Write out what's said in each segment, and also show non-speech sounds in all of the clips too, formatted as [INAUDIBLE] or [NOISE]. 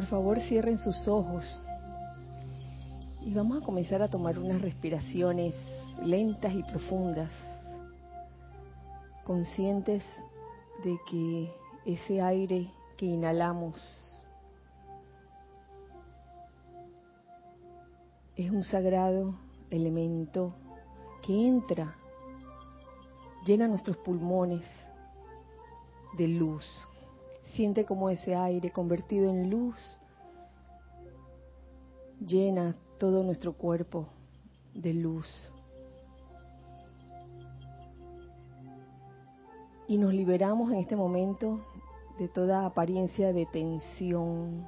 Por favor, cierren sus ojos y vamos a comenzar a tomar unas respiraciones lentas y profundas, conscientes de que ese aire que inhalamos es un sagrado elemento que entra, llena nuestros pulmones de luz. Siente como ese aire convertido en luz llena todo nuestro cuerpo de luz. Y nos liberamos en este momento de toda apariencia de tensión,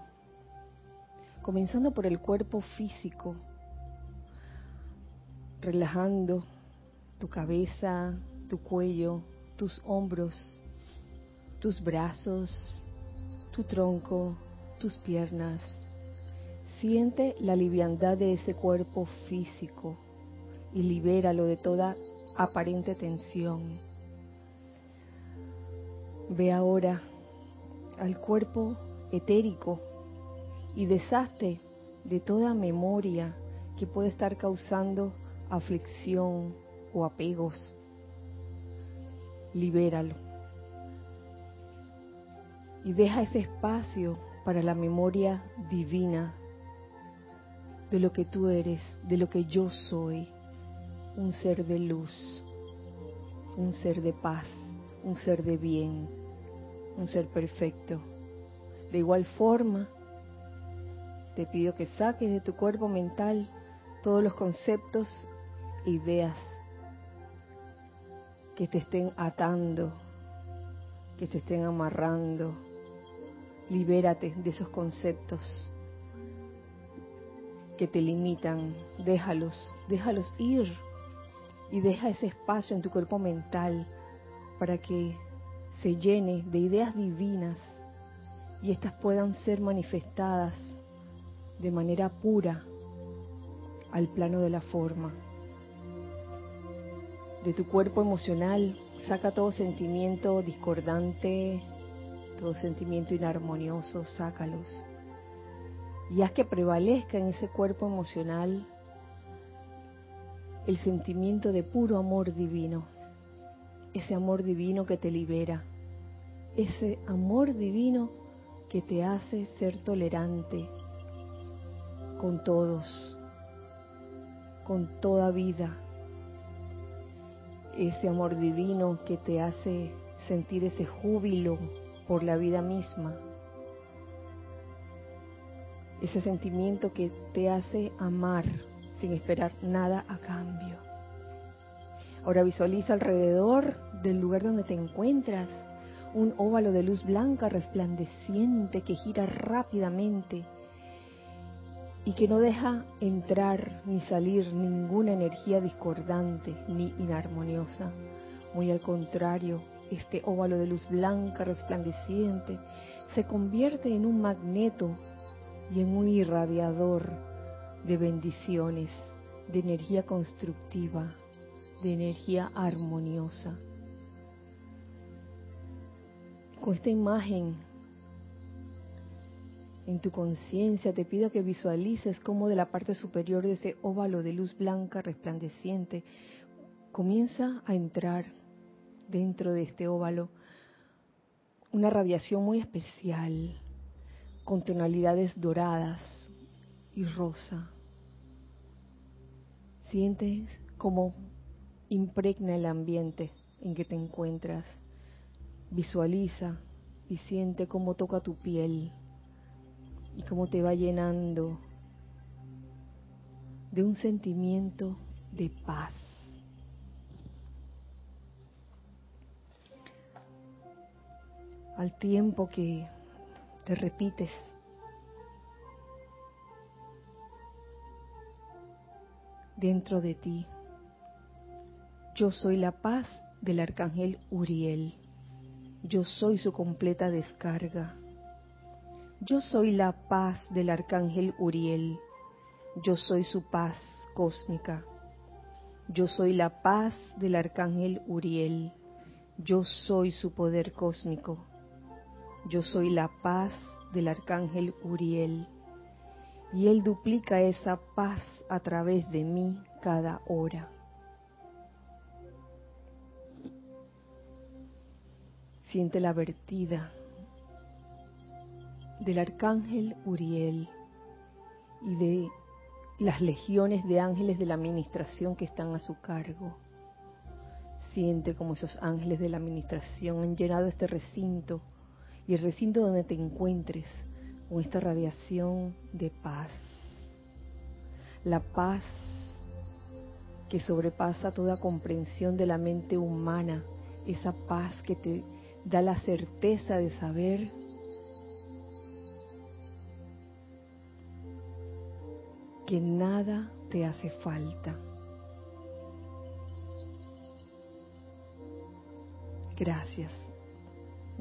comenzando por el cuerpo físico, relajando tu cabeza, tu cuello, tus hombros, tus brazos, tu tronco, tus piernas. Siente la liviandad de ese cuerpo físico y libéralo de toda aparente tensión. Ve ahora al cuerpo etérico y deshazte de toda memoria que puede estar causando aflicción o apegos. Libéralo. Y deja ese espacio para la memoria divina de lo que tú eres, de lo que yo soy, un ser de luz, un ser de paz, un ser de bien, un ser perfecto. De igual forma, te pido que saques de tu cuerpo mental todos los conceptos ideas que te estén atando, que te estén amarrando. Libérate de esos conceptos que te limitan. Déjalos, déjalos ir y deja ese espacio en tu cuerpo mental para que se llene de ideas divinas y éstas puedan ser manifestadas de manera pura al plano de la forma de tu cuerpo emocional, saca todo sentimiento discordante, todo sentimiento inarmonioso, sácalos. Y haz que prevalezca en ese cuerpo emocional el sentimiento de puro amor divino, ese amor divino que te libera, ese amor divino que te hace ser tolerante con todos, con toda vida, ese amor divino que te hace sentir ese júbilo por la vida misma, ese sentimiento que te hace amar sin esperar nada a cambio. Ahora visualiza alrededor del lugar donde te encuentras un óvalo de luz blanca resplandeciente que gira rápidamente y que no deja entrar ni salir ninguna energía discordante ni inarmoniosa. Muy al contrario, este óvalo de luz blanca resplandeciente se convierte en un magneto y en un irradiador de bendiciones, de energía constructiva, de energía armoniosa. Con esta imagen en tu conciencia te pido que visualices cómo de la parte superior de ese óvalo de luz blanca resplandeciente comienza a entrar dentro de este óvalo una radiación muy especial con tonalidades doradas y rosa. Sientes cómo impregna el ambiente en que te encuentras. Visualiza y siente cómo toca tu piel y cómo te va llenando de un sentimiento de paz. Al tiempo que te repites dentro de ti, yo soy la paz del arcángel Uriel, yo soy su completa descarga yo soy la paz del arcángel Uriel. Yo soy su paz cósmica. Yo soy la paz del arcángel Uriel. Yo soy su poder cósmico. Yo soy la paz del arcángel Uriel. Y él duplica esa paz a través de mí cada hora. Siente la vertida del arcángel Uriel y de las legiones de ángeles de la administración que están a su cargo. Siente como esos ángeles de la administración han llenado este recinto y el recinto donde te encuentres con esta radiación de paz. La paz que sobrepasa toda comprensión de la mente humana, esa paz que te da la certeza de saber que nada te hace falta. Gracias.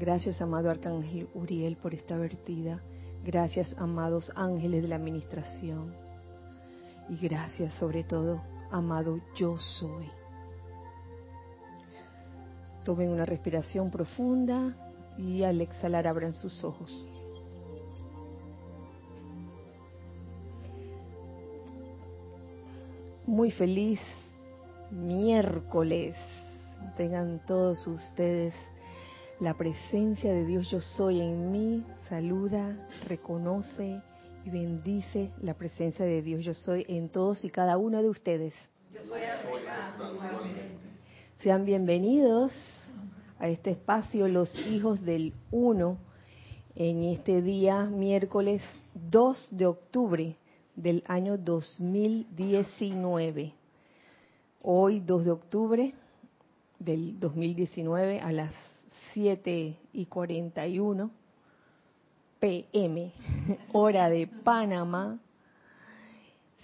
Gracias, amado Arcángel Uriel, por esta vertida. Gracias, amados ángeles de la administración. Y gracias, sobre todo, amado yo soy. Tomen una respiración profunda y al exhalar abran sus ojos. muy feliz miércoles. Tengan todos ustedes la presencia de Dios yo soy en mí, saluda, reconoce y bendice la presencia de Dios yo soy en todos y cada uno de ustedes. Sean bienvenidos a este espacio Los Hijos del Uno en este día miércoles 2 de octubre del año 2019. Hoy, 2 de octubre del 2019, a las 7 y 41 pm, hora de Panamá.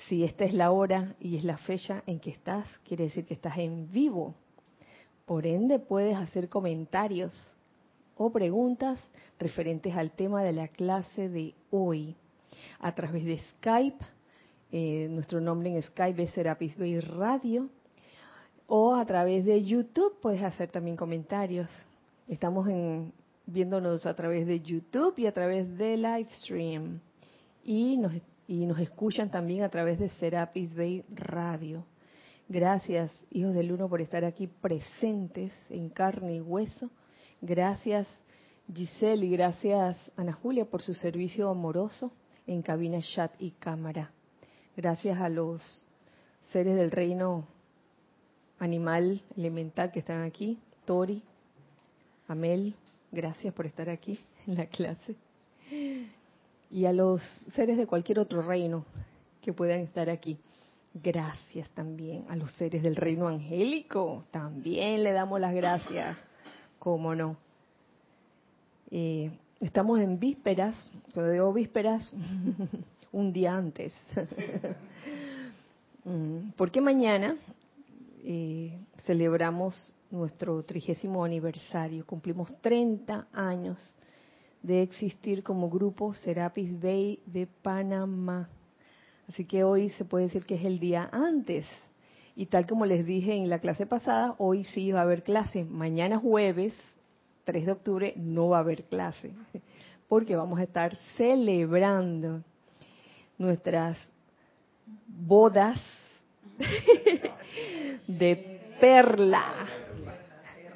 Si esta es la hora y es la fecha en que estás, quiere decir que estás en vivo. Por ende, puedes hacer comentarios o preguntas referentes al tema de la clase de hoy a través de Skype. Eh, nuestro nombre en Skype es Serapis Radio. O a través de YouTube puedes hacer también comentarios. Estamos en, viéndonos a través de YouTube y a través de Livestream. Y nos, y nos escuchan también a través de Serapis Bay Radio. Gracias, hijos del uno, por estar aquí presentes en carne y hueso. Gracias, Giselle, y gracias, Ana Julia, por su servicio amoroso en cabina, chat y cámara. Gracias a los seres del reino animal elemental que están aquí, Tori, Amel, gracias por estar aquí en la clase. Y a los seres de cualquier otro reino que puedan estar aquí. Gracias también a los seres del reino angélico. También le damos las gracias. ¿Cómo no? Eh, Estamos en vísperas, cuando digo vísperas, [LAUGHS] un día antes. [LAUGHS] Mm, porque mañana eh, celebramos nuestro trigésimo aniversario, cumplimos 30 años de existir como grupo Serapis Bay de Panamá. Así que hoy se puede decir que es el día antes. Y tal como les dije en la clase pasada, hoy sí va a haber clase. Mañana jueves 3 de octubre no va a haber clase, [LAUGHS] porque vamos a estar celebrando nuestras bodas [LAUGHS] de perla,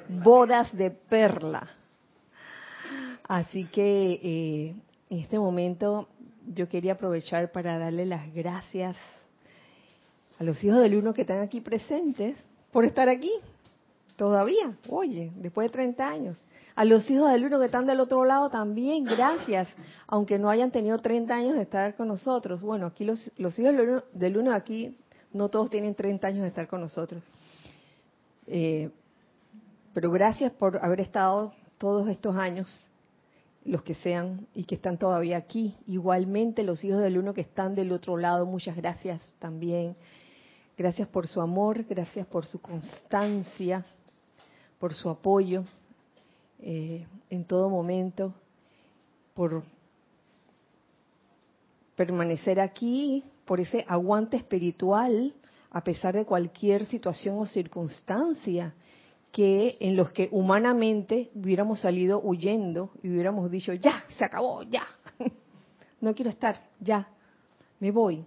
bodas de perla. Así que eh, en este momento yo quería aprovechar para darle las gracias a los hijos del uno que están aquí presentes por estar aquí todavía, oye, después de 30 años. A los hijos del uno que están del otro lado también, gracias, aunque no hayan tenido 30 años de estar con nosotros. Bueno, aquí los, los hijos del uno, aquí no todos tienen 30 años de estar con nosotros. Eh, pero gracias por haber estado todos estos años, los que sean y que están todavía aquí. Igualmente los hijos del uno que están del otro lado, muchas gracias también. Gracias por su amor, gracias por su constancia, por su apoyo. Eh, en todo momento, por permanecer aquí, por ese aguante espiritual, a pesar de cualquier situación o circunstancia que en los que humanamente hubiéramos salido huyendo y hubiéramos dicho, ya, se acabó, ya. [LAUGHS] no quiero estar, ya, me voy,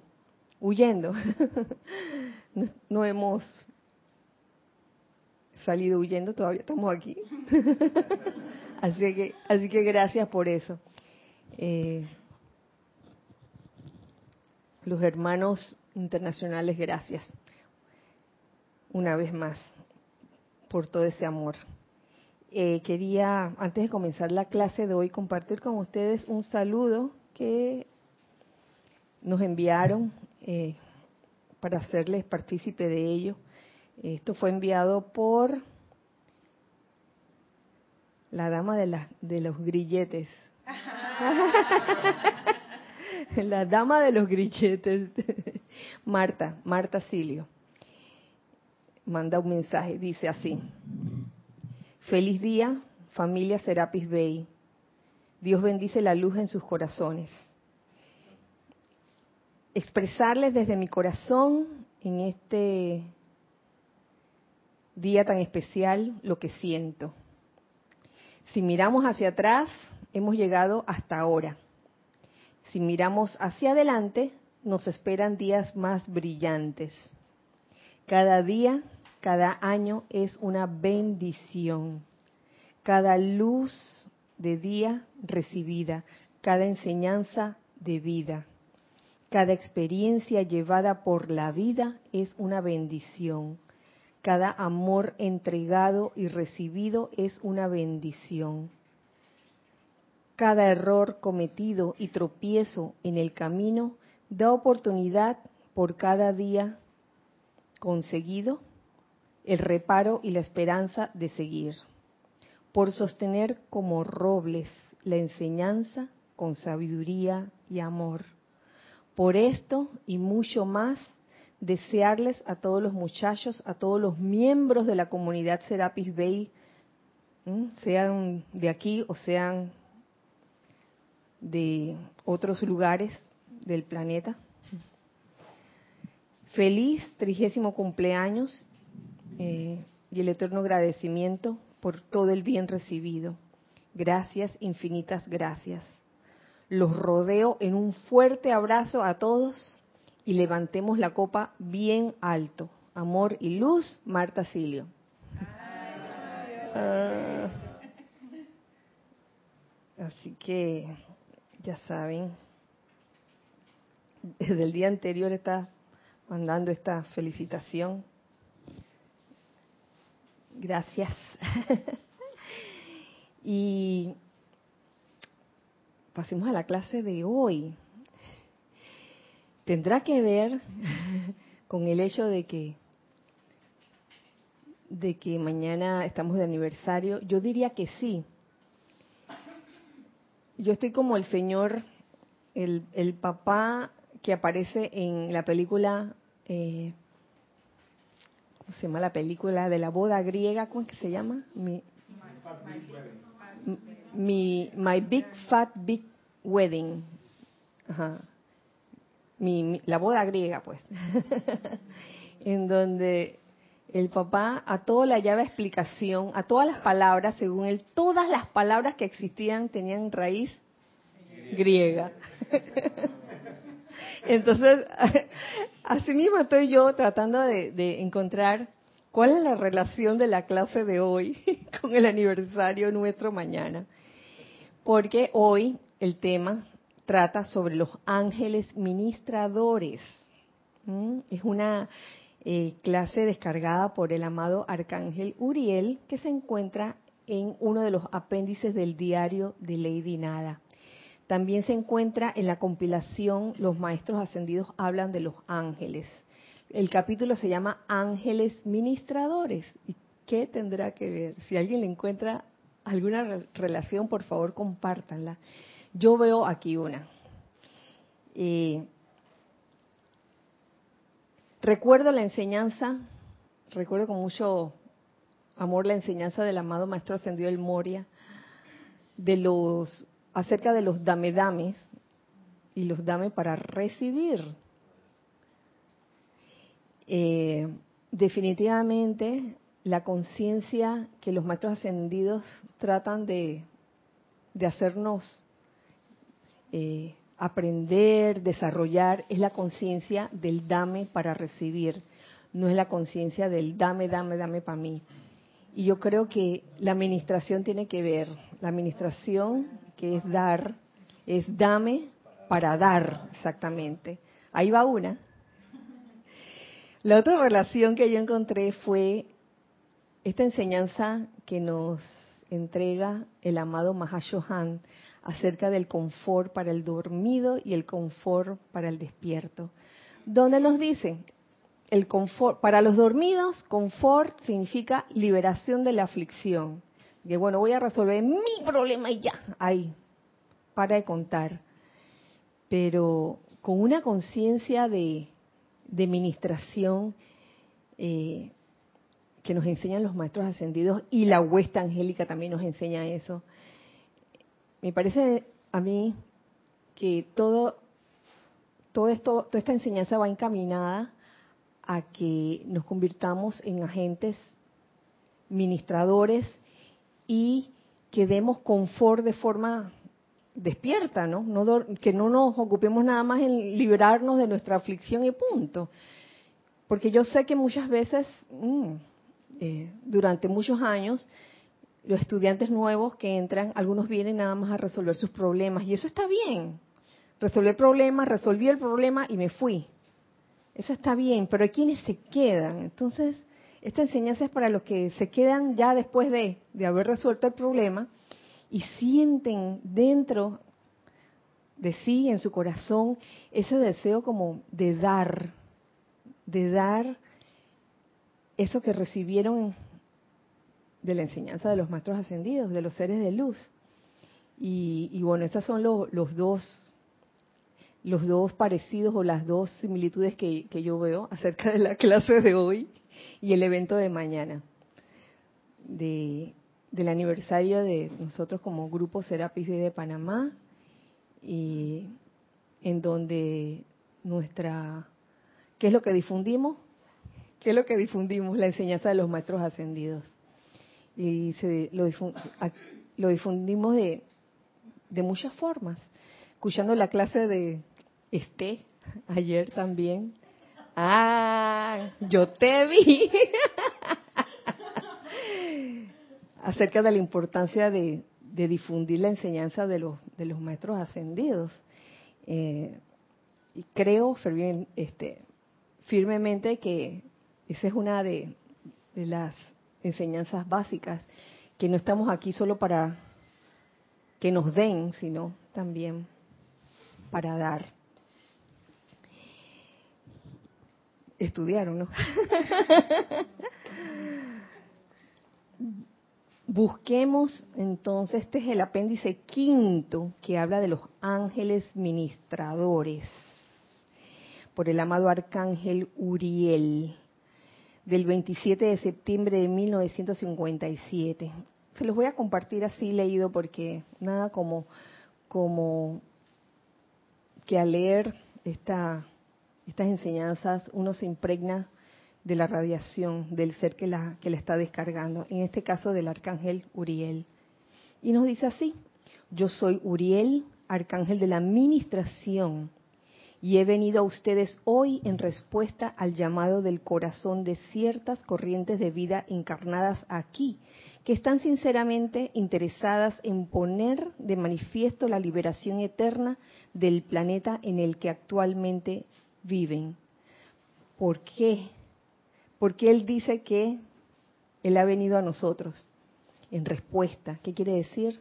huyendo. [LAUGHS] no, hemos salido huyendo, todavía estamos aquí. [LAUGHS] así que, así que gracias por eso. Eh, los hermanos internacionales, gracias. Una vez más, por todo ese amor. Eh, quería, antes de comenzar la clase de hoy, compartir con ustedes un saludo que nos enviaron eh, para hacerles partícipe de ello. Esto fue enviado por la dama de, la, de los grilletes. [LAUGHS] [LAUGHS] [LAUGHS] la dama de los grilletes, [LAUGHS] Marta, Marta Silio, manda un mensaje, dice así, feliz día, familia Serapis Bay, Dios bendice la luz en sus corazones. Expresarles desde mi corazón en este día tan especial lo que siento. Si miramos hacia atrás, hemos llegado hasta ahora si miramos hacia adelante, nos esperan días más brillantes. Cada día, cada año es una bendición. Cada luz de día recibida, cada enseñanza de vida, cada experiencia llevada por la vida es una bendición. Cada amor entregado y recibido es una bendición cada error cometido y tropiezo en el camino da oportunidad por cada día conseguido, el reparo y la esperanza de seguir, por sostener como robles la enseñanza con sabiduría y amor. Por esto y mucho más, desearles a todos los muchachos, a todos los miembros de la comunidad Serapis Bay, sean de aquí o sean de otros lugares del planeta. Feliz trigésimo cumpleaños eh, y el eterno agradecimiento por todo el bien recibido. Gracias, infinitas gracias. Los rodeo en un fuerte abrazo a todos y levantemos la copa bien alto. Amor y luz, Marta Silio. Ah. así que ya saben, desde el día anterior está mandando esta felicitación. Gracias. [LAUGHS] y pasemos a la clase de hoy. Tendrá que ver [LAUGHS] con el hecho de que de que mañana estamos de aniversario. Yo diría que sí, yo estoy como el señor, el, el papá que aparece en la película, eh, ¿cómo se llama la película? De la boda griega, ¿cómo es que se llama? Mi, My Big Fat Big Wedding. Ajá. Mi, la boda griega, pues. [LAUGHS] en donde el papá a todo le hallaba explicación, a todas las palabras, según él, todas las palabras que existían tenían raíz griega. [LAUGHS] Entonces, [LAUGHS] así mismo estoy yo tratando de, encontrar cuál es la relación de la clase de hoy [LAUGHS] con el aniversario nuestro mañana. Porque hoy el tema trata sobre los ángeles ministradores. ¿Mm? Es una eh, clase descargada por el amado Arcángel Uriel, que se encuentra en uno de los apéndices del diario de Lady Nada. También se encuentra en la compilación Los Maestros Ascendidos hablan de los ángeles. El capítulo se llama Ángeles Ministradores. ¿Y qué tendrá que ver? Si alguien le encuentra alguna relación, por favor, compártanla. Yo veo aquí una. Eh, Recuerdo la enseñanza, recuerdo con mucho amor la enseñanza del amado Maestro Ascendido del Moria, de los, acerca de los dame-dames y los dame para recibir. Eh, definitivamente la conciencia que los maestros ascendidos tratan de, de hacernos eh, aprender, desarrollar, es la conciencia del dame para recibir, no es la conciencia del dame, dame, dame para mí. Y yo creo que la administración tiene que ver, la administración que es dar, es dame para dar, exactamente. Ahí va una. La otra relación que yo encontré fue esta enseñanza que nos entrega el amado Mahashohan acerca del confort para el dormido y el confort para el despierto. Donde nos dice, el confort, para los dormidos, confort significa liberación de la aflicción. Que bueno, voy a resolver mi problema y ya, ahí, para de contar. Pero con una conciencia de, de ministración eh, que nos enseñan los maestros ascendidos y la huesta angélica también nos enseña eso. Me parece a mí que todo, todo esto, toda esta enseñanza va encaminada a que nos convirtamos en agentes ministradores y que demos confort de forma despierta, ¿no? que no nos ocupemos nada más en liberarnos de nuestra aflicción y punto. Porque yo sé que muchas veces, mm, eh, durante muchos años, los estudiantes nuevos que entran, algunos vienen nada más a resolver sus problemas y eso está bien. Resolví el problema, resolví el problema y me fui. Eso está bien, pero hay quienes se quedan. Entonces, esta enseñanza es para los que se quedan ya después de, de haber resuelto el problema y sienten dentro de sí, en su corazón, ese deseo como de dar, de dar eso que recibieron de la enseñanza de los maestros ascendidos, de los seres de luz. Y, bueno, esos son los dos los dos parecidos o las dos similitudes que, yo veo acerca de la clase de hoy y el evento de mañana, de, del aniversario de nosotros como Grupo Serapis de Panamá, y en donde nuestra, ¿qué es lo que difundimos? ¿Qué es lo que difundimos? La enseñanza de los maestros ascendidos. Y se, lo, lo difundimos de, de muchas formas, escuchando la clase de este, ayer también. Ah, yo te vi. [LAUGHS] Acerca de la importancia de, difundir la enseñanza de los, de los maestros ascendidos. Eh, y creo este, firmemente que esa es una de, de las enseñanzas básicas, que no estamos aquí solo para que nos den, sino también para dar. estudiaron, ¿no? [LAUGHS] Busquemos entonces, este es el apéndice quinto que habla de los ángeles ministradores, por el amado arcángel Uriel, del 27 de septiembre de 1957. Se los voy a compartir así leído porque nada como, como que al leer esta estas enseñanzas uno se impregna de la radiación del ser que la, que la está descargando, en este caso del arcángel Uriel. Y nos dice así, yo soy Uriel, arcángel de la administración, y he venido a ustedes hoy en respuesta al llamado del corazón de ciertas corrientes de vida encarnadas aquí, que están sinceramente interesadas en poner de manifiesto la liberación eterna del planeta en el que actualmente viven. ¿Por qué? Porque Él dice que Él ha venido a nosotros en respuesta. ¿Qué quiere decir?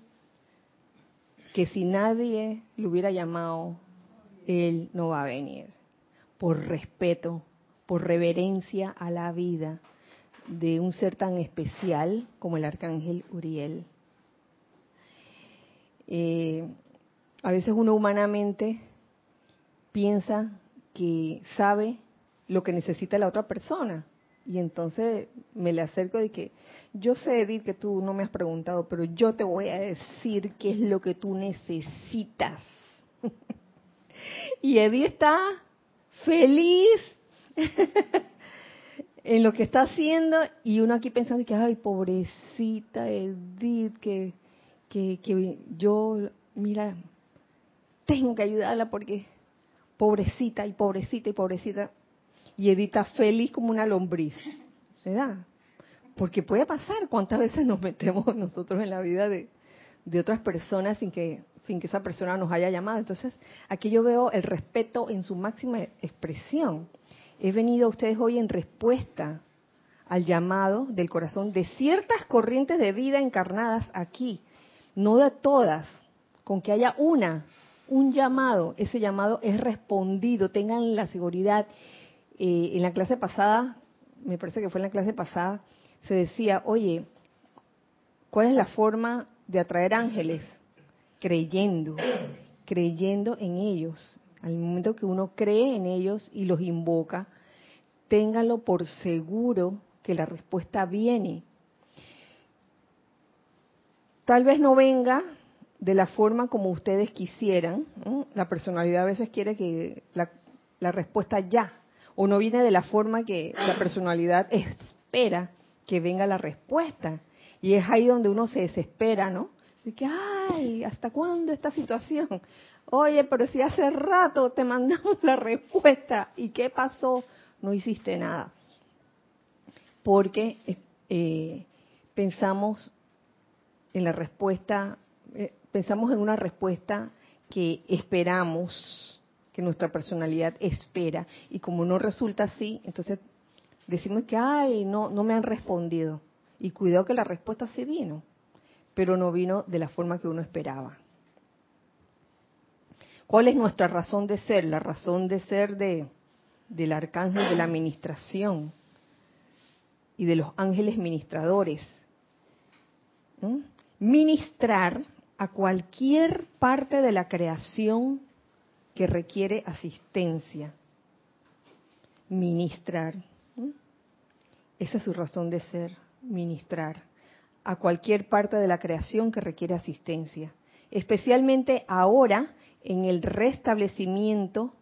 Que si nadie lo hubiera llamado, Él no va a venir. Por respeto, por reverencia a la vida de un ser tan especial como el arcángel Uriel. Eh, a veces uno humanamente piensa que sabe lo que necesita la otra persona. Y entonces me le acerco de que yo sé, Edith, que tú no me has preguntado, pero yo te voy a decir qué es lo que tú necesitas. [LAUGHS] y Edith está feliz [LAUGHS] en lo que está haciendo y uno aquí pensando que, ay, pobrecita Edith, que, que, que yo, mira, tengo que ayudarla porque pobrecita y pobrecita y pobrecita. Y Edita feliz como una lombriz. ¿Se da? Porque puede pasar cuántas veces nos metemos nosotros en la vida de, de otras personas sin que sin que esa persona nos haya llamado. Entonces, aquí yo veo el respeto en su máxima expresión. He venido a ustedes hoy en respuesta al llamado del corazón de ciertas corrientes de vida encarnadas aquí, no de todas, con que haya una, un llamado, ese llamado es respondido, tengan la seguridad. Eh, en la clase pasada, me parece que fue en la clase pasada, se decía, oye, ¿cuál es la forma de atraer ángeles? Creyendo, creyendo en ellos. Al momento que uno cree en ellos y los invoca, ténganlo por seguro que la respuesta viene. Tal vez no venga de la forma como ustedes quisieran. La personalidad a veces quiere que la, la respuesta ya, o no viene de la forma que la personalidad espera que venga la respuesta. Y es ahí donde uno se desespera, ¿no? De que, ay, ¿hasta cuándo esta situación? Oye, pero si hace rato te mandamos la respuesta, ¿y qué pasó? No hiciste nada. Porque eh, pensamos en la respuesta, eh, pensamos en una respuesta que esperamos, que nuestra personalidad espera, y como no resulta así, entonces decimos que, ay, no, no me han respondido. Y cuidado que la respuesta sí vino, pero no vino de la forma que uno esperaba. ¿Cuál es nuestra razón de ser? La razón de ser de, del arcángel de la administración y de los ángeles ministradores. Ministrar a cualquier parte de la creación que requiere asistencia. Ministrar. Esa es su razón de ser, ministrar a cualquier parte de la creación que requiere asistencia, especialmente ahora en el restablecimiento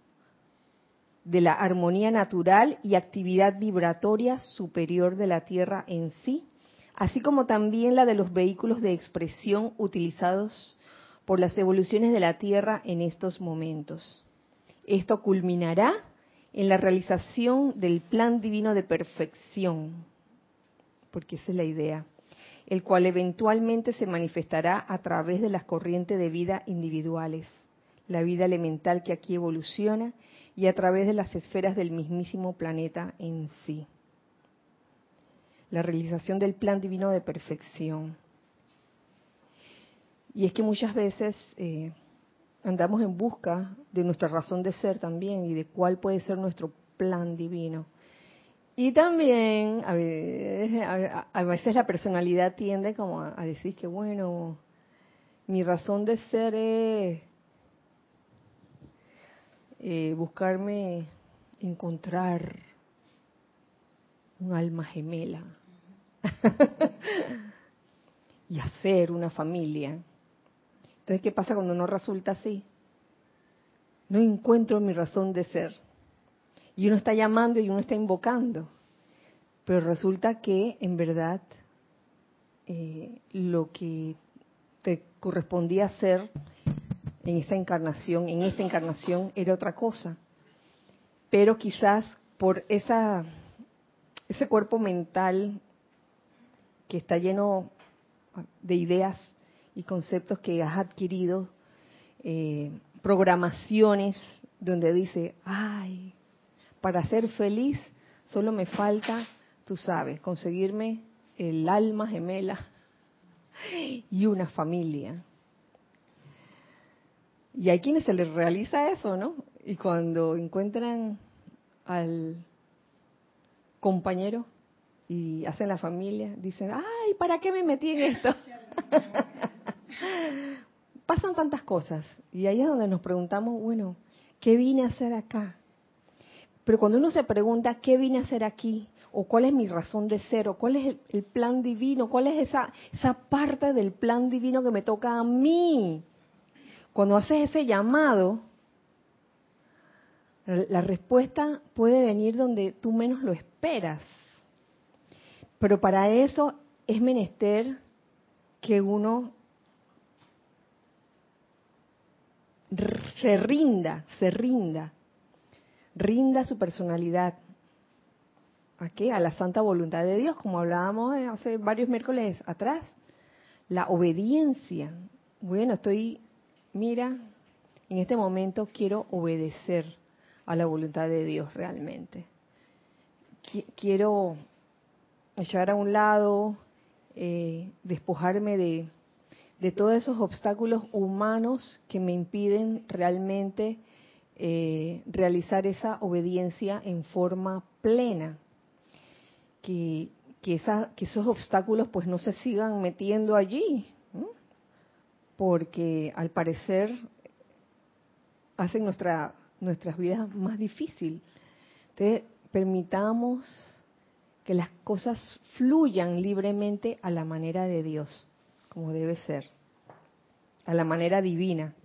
de la armonía natural y actividad vibratoria superior de la Tierra en sí, así como también la de los vehículos de expresión utilizados por las evoluciones de la Tierra en estos momentos. Esto culminará en la realización del plan divino de perfección, porque esa es la idea, el cual eventualmente se manifestará a través de las corrientes de vida individuales, la vida elemental que aquí evoluciona y a través de las esferas del mismísimo planeta en sí. La realización del plan divino de perfección. Y es que muchas veces eh, andamos en busca de nuestra razón de ser también y de cuál puede ser nuestro plan divino. Y también a veces, la personalidad tiende como a, decir que bueno, mi razón de ser es eh, buscarme encontrar un alma gemela [LAUGHS] y hacer una familia. Entonces, ¿qué pasa cuando no resulta así? No encuentro mi razón de ser. Y uno está llamando y uno está invocando. Pero resulta que, en verdad, eh, lo que te correspondía hacer en esta encarnación, en esta encarnación, era otra cosa. Pero quizás por esa, ese cuerpo mental que está lleno de ideas y conceptos que has adquirido, eh, programaciones donde dice, ay, para ser feliz solo me falta, tú sabes, conseguirme el alma gemela y una familia. Y hay quienes se les realiza eso, ¿no? Y cuando encuentran al compañero y hacen la familia, dicen, ay, ¿para qué me metí en esto? [LAUGHS] Pasan tantas cosas y ahí es donde nos preguntamos, bueno, ¿qué vine a hacer acá? Pero cuando uno se pregunta, ¿qué vine a hacer aquí? ¿O cuál es mi razón de ser? ¿O cuál es el, plan divino? ¿Cuál es esa, esa parte del plan divino que me toca a mí? Cuando haces ese llamado, la respuesta puede venir donde tú menos lo esperas. Pero para eso es menester que uno se rinda, se rinda, rinda su personalidad. ¿A qué? A la santa voluntad de Dios, como hablábamos hace varios miércoles atrás. La obediencia. Bueno, estoy, mira, en este momento quiero obedecer a la voluntad de Dios realmente. Quiero echar a un lado, eh, despojarme de, de todos esos obstáculos humanos que me impiden realmente eh, realizar esa obediencia en forma plena. Que, esos obstáculos pues no se sigan metiendo allí, porque al parecer hacen nuestra, nuestras vidas más difíciles. Entonces, permitamos que las cosas fluyan libremente a la manera de Dios como debe ser, a la manera divina.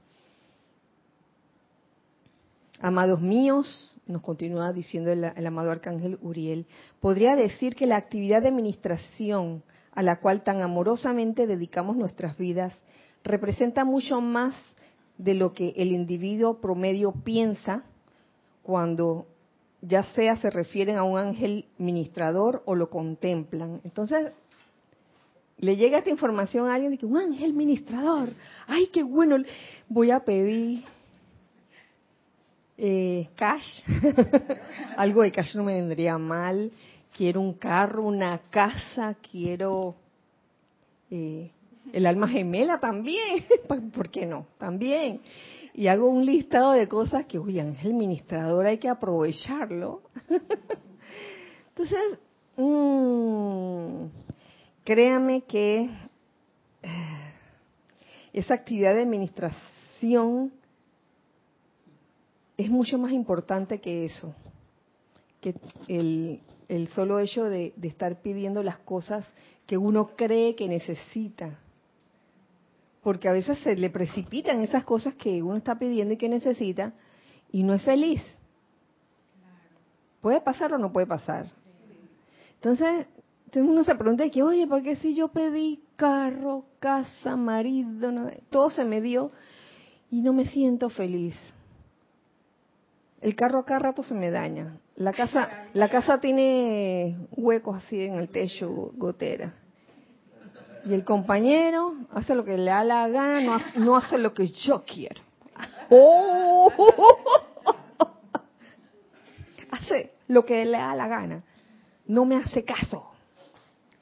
Amados míos, nos continúa diciendo el, amado arcángel Uriel, podría decir que la actividad de administración a la cual tan amorosamente dedicamos nuestras vidas representa mucho más de lo que el individuo promedio piensa cuando ya sea se refieren a un ángel ministrador o lo contemplan. Entonces, le llega esta información a alguien de que un ángel ministrador, ay, qué bueno, voy a pedir eh, cash, [LAUGHS] algo de cash no me vendría mal, quiero un carro, una casa, quiero eh, el alma gemela también, [LAUGHS] ¿por qué no? También. Y hago un listado de cosas que, uy, ángel ministrador hay que aprovecharlo. [LAUGHS] Entonces, mmm, créame que eh, esa actividad de administración es mucho más importante que eso, que el, solo hecho de, estar pidiendo las cosas que uno cree que necesita. Porque a veces se le precipitan esas cosas que uno está pidiendo y que necesita y no es feliz. ¿Puede pasar o no puede pasar? Entonces, uno se pregunta que, oye, ¿por qué si yo pedí carro, casa, marido, todo se me dio y no me siento feliz? El carro acá rato se me daña. La casa, la casa tiene huecos así en el techo, gotera. Y el compañero hace lo que le da la gana, no hace, no hace lo que yo quiero. ¡Oh! [LAUGHS] Hace lo que le da la gana. No me hace caso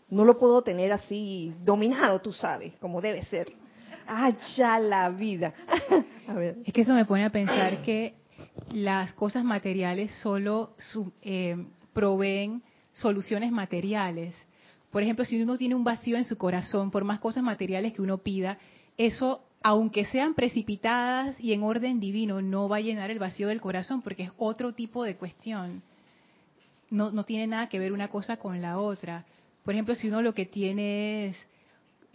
no lo puedo tener así dominado, tú sabes, como debe ser. ya la vida. [LAUGHS] Es que eso me pone a pensar que las cosas materiales solo eh, proveen soluciones materiales. Por ejemplo, si uno tiene un vacío en su corazón, por más cosas materiales que uno pida, eso, aunque sean precipitadas y en orden divino, no va a llenar el vacío del corazón porque es otro tipo de cuestión. No, no tiene nada que ver una cosa con la otra. Por ejemplo, si uno lo que tiene es,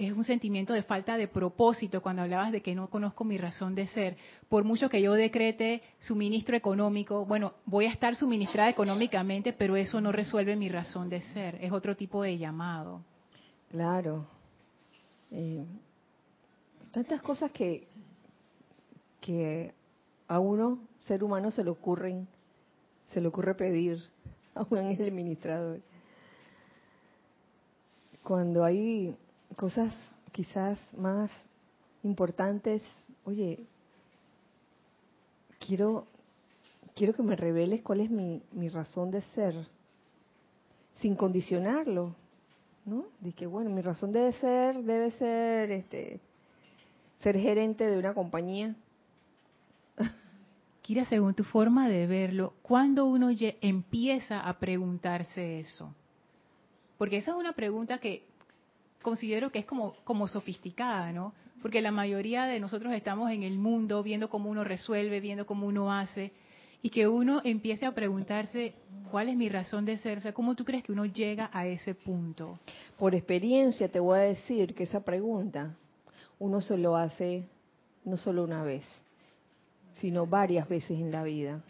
es un sentimiento de falta de propósito, cuando hablabas de que no conozco mi razón de ser, por mucho que yo decrete suministro económico, bueno, voy a estar suministrada económicamente, pero eso no resuelve mi razón de ser, es otro tipo de llamado. Claro. Eh, tantas cosas que, que a uno, ser humano, se le ocurren, se le ocurre pedir a un ángel administrador cuando hay cosas quizás más importantes, oye, quiero quiero que me reveles cuál es mi, mi razón de ser, sin condicionarlo, ¿no? Que bueno, mi razón de ser debe ser este ser gerente de una compañía. [LAUGHS] Kira, según tu forma de verlo, ¿cuándo uno empieza a preguntarse eso? Porque esa es una pregunta que considero que es como, sofisticada, ¿no? Porque la mayoría de nosotros estamos en el mundo viendo cómo uno resuelve, viendo cómo uno hace, y que uno empiece a preguntarse cuál es mi razón de ser, o sea, ¿cómo tú crees que uno llega a ese punto? Por experiencia te voy a decir que esa pregunta uno se lo hace no solo una vez, sino varias veces en la vida.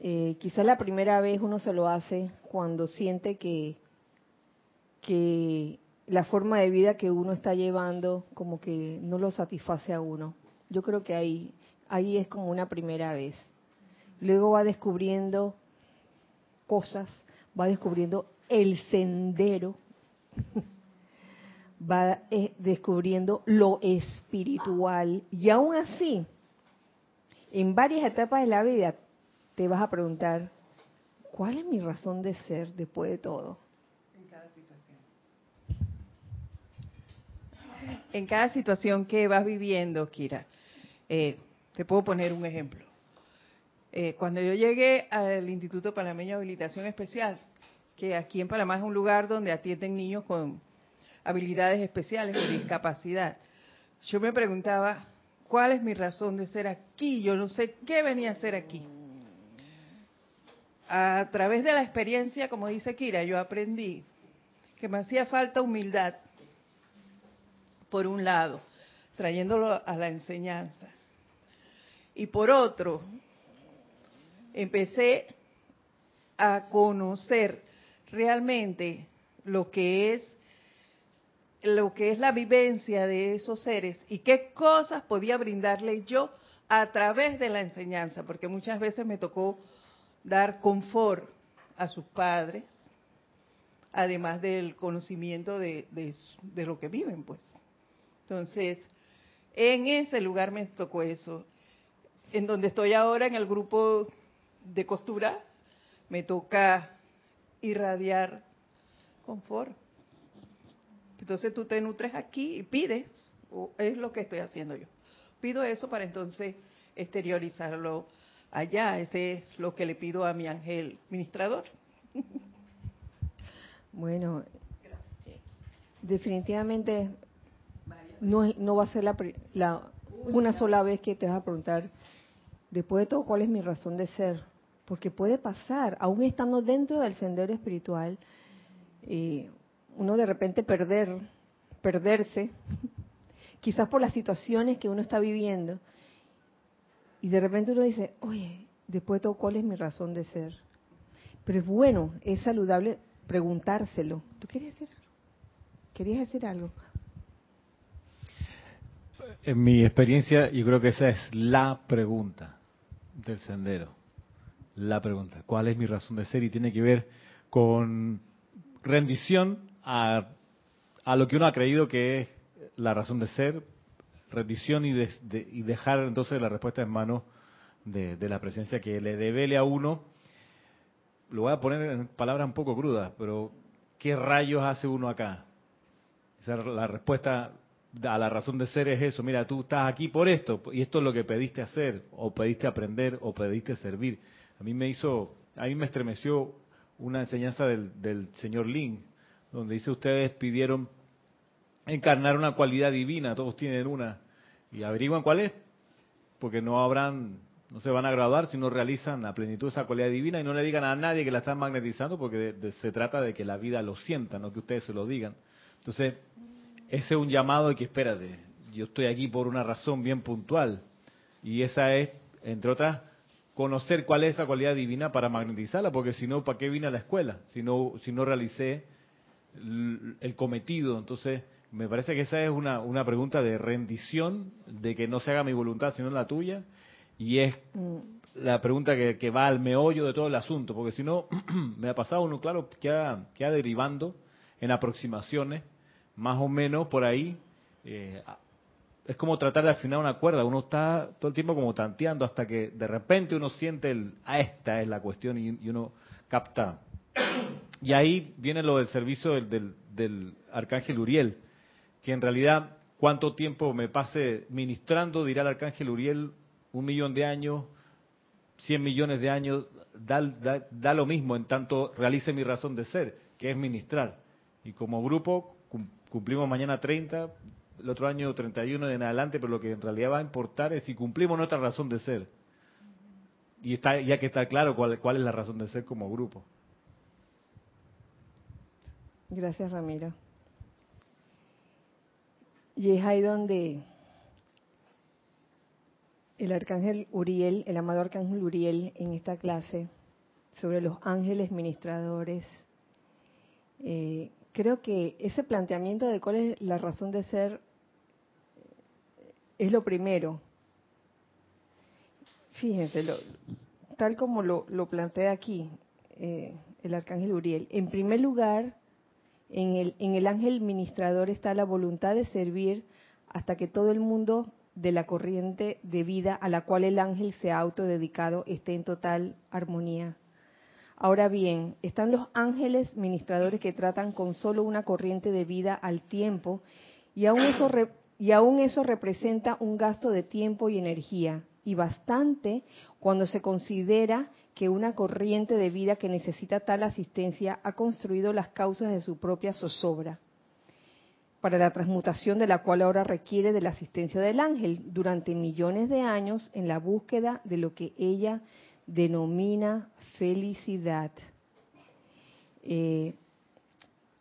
Eh, quizá la primera vez uno se lo hace cuando siente que, que la forma de vida que uno está llevando como que no lo satisface a uno. Yo creo que ahí, ahí es como una primera vez. Luego va descubriendo cosas, va descubriendo el sendero, [LAUGHS] va eh, descubriendo lo espiritual y aún así, en varias etapas de la vida, te vas a preguntar, ¿cuál es mi razón de ser después de todo? En cada situación. En cada situación que vas viviendo, Kira, eh, te puedo poner un ejemplo. Eh, cuando yo llegué al Instituto Panameño de Habilitación Especial, que aquí en Panamá es un lugar donde atienden niños con habilidades especiales o discapacidad, yo me preguntaba, ¿cuál es mi razón de ser aquí? Yo no sé qué venía a hacer aquí. A través de la experiencia, como dice Kira, yo aprendí que me hacía falta humildad, por un lado, trayéndolo a la enseñanza. Y por otro, empecé a conocer realmente lo que es lo que es la vivencia de esos seres y qué cosas podía brindarle yo a través de la enseñanza, porque muchas veces me tocó dar confort a sus padres, además del conocimiento de, de, lo que viven, pues. Entonces, en ese lugar me tocó eso. En donde estoy ahora, en el grupo de costura, me toca irradiar confort. Entonces tú te nutres aquí y pides, o es lo que estoy haciendo yo. Pido eso para entonces exteriorizarlo allá. Ese es lo que le pido a mi ángel ministrador. Bueno, definitivamente no, no va a ser la, la, una sola vez que te vas a preguntar, después de todo, ¿cuál es mi razón de ser? porque puede pasar, aún estando dentro del sendero espiritual, y uno de repente perder, perderse, [LAUGHS] quizás por las situaciones que uno está viviendo, y de repente uno dice, oye, después de todo, ¿cuál es mi razón de ser? Pero es bueno, es saludable preguntárselo. ¿Tú querías decir algo? ¿Querías decir algo? En mi experiencia, yo creo que esa es la pregunta del sendero la pregunta. ¿Cuál es mi razón de ser? Y tiene que ver con rendición a, a lo que uno ha creído que es la razón de ser, rendición y, y dejar entonces la respuesta en manos de, de, la presencia que le debele a uno. Lo voy a poner en palabras un poco crudas, pero ¿qué rayos hace uno acá? Esa, la respuesta a la razón de ser es eso. Mira, tú estás aquí por esto, y esto es lo que pediste hacer, o pediste aprender, o pediste servir. A mí me hizo, a mí me estremeció una enseñanza del, señor Lin, donde dice ustedes pidieron encarnar una cualidad divina, todos tienen una, y averiguan cuál es, porque no habrán, no se van a graduar si no realizan a plenitud esa cualidad divina y no le digan a nadie que la están magnetizando, porque se trata de que la vida lo sienta, no que ustedes se lo digan. Entonces, ese es un llamado de que espérate, yo estoy aquí por una razón bien puntual, y esa es, entre otras, conocer cuál es esa cualidad divina para magnetizarla, porque si no, ¿para qué vine a la escuela? Si no, si no realicé el cometido. Entonces, me parece que esa es una, una pregunta de rendición, de que no se haga mi voluntad sino la tuya, y es mm. la pregunta que, va al meollo de todo el asunto, porque si no, [CLEARS THROAT] me ha pasado uno, claro, queda, queda derivando en aproximaciones, más o menos por ahí, eh, es como tratar de afinar una cuerda. Uno está todo el tiempo como tanteando hasta que de repente uno siente el, ah, esta es la cuestión y, uno capta. Y ahí viene lo del servicio del, del, arcángel Uriel, que en realidad cuánto tiempo me pase ministrando, dirá el arcángel Uriel, un millón de años, cien millones de años, da, da, lo mismo en tanto realice mi razón de ser, que es ministrar. Y como grupo cumplimos mañana 30, el otro año 31 en adelante, pero lo que en realidad va a importar es si cumplimos nuestra razón de ser. Y está, ya que está claro cuál, es la razón de ser como grupo. Gracias, Ramiro. Y es ahí donde el arcángel Uriel, el amado arcángel Uriel, en esta clase sobre los ángeles ministradores, eh, creo que ese planteamiento de cuál es la razón de ser es lo primero, Fíjense, lo, tal como lo, lo plantea aquí eh, el arcángel Uriel. En primer lugar, en el, en el ángel ministrador está la voluntad de servir hasta que todo el mundo de la corriente de vida a la cual el ángel se ha autodedicado esté en total armonía. Ahora bien, están los ángeles ministradores que tratan con solo una corriente de vida al tiempo y aún eso, y aún eso representa un gasto de tiempo y energía y bastante cuando se considera que una corriente de vida que necesita tal asistencia ha construido las causas de su propia zozobra para la transmutación de la cual ahora requiere de la asistencia del ángel durante millones de años en la búsqueda de lo que ella denomina felicidad. Eh,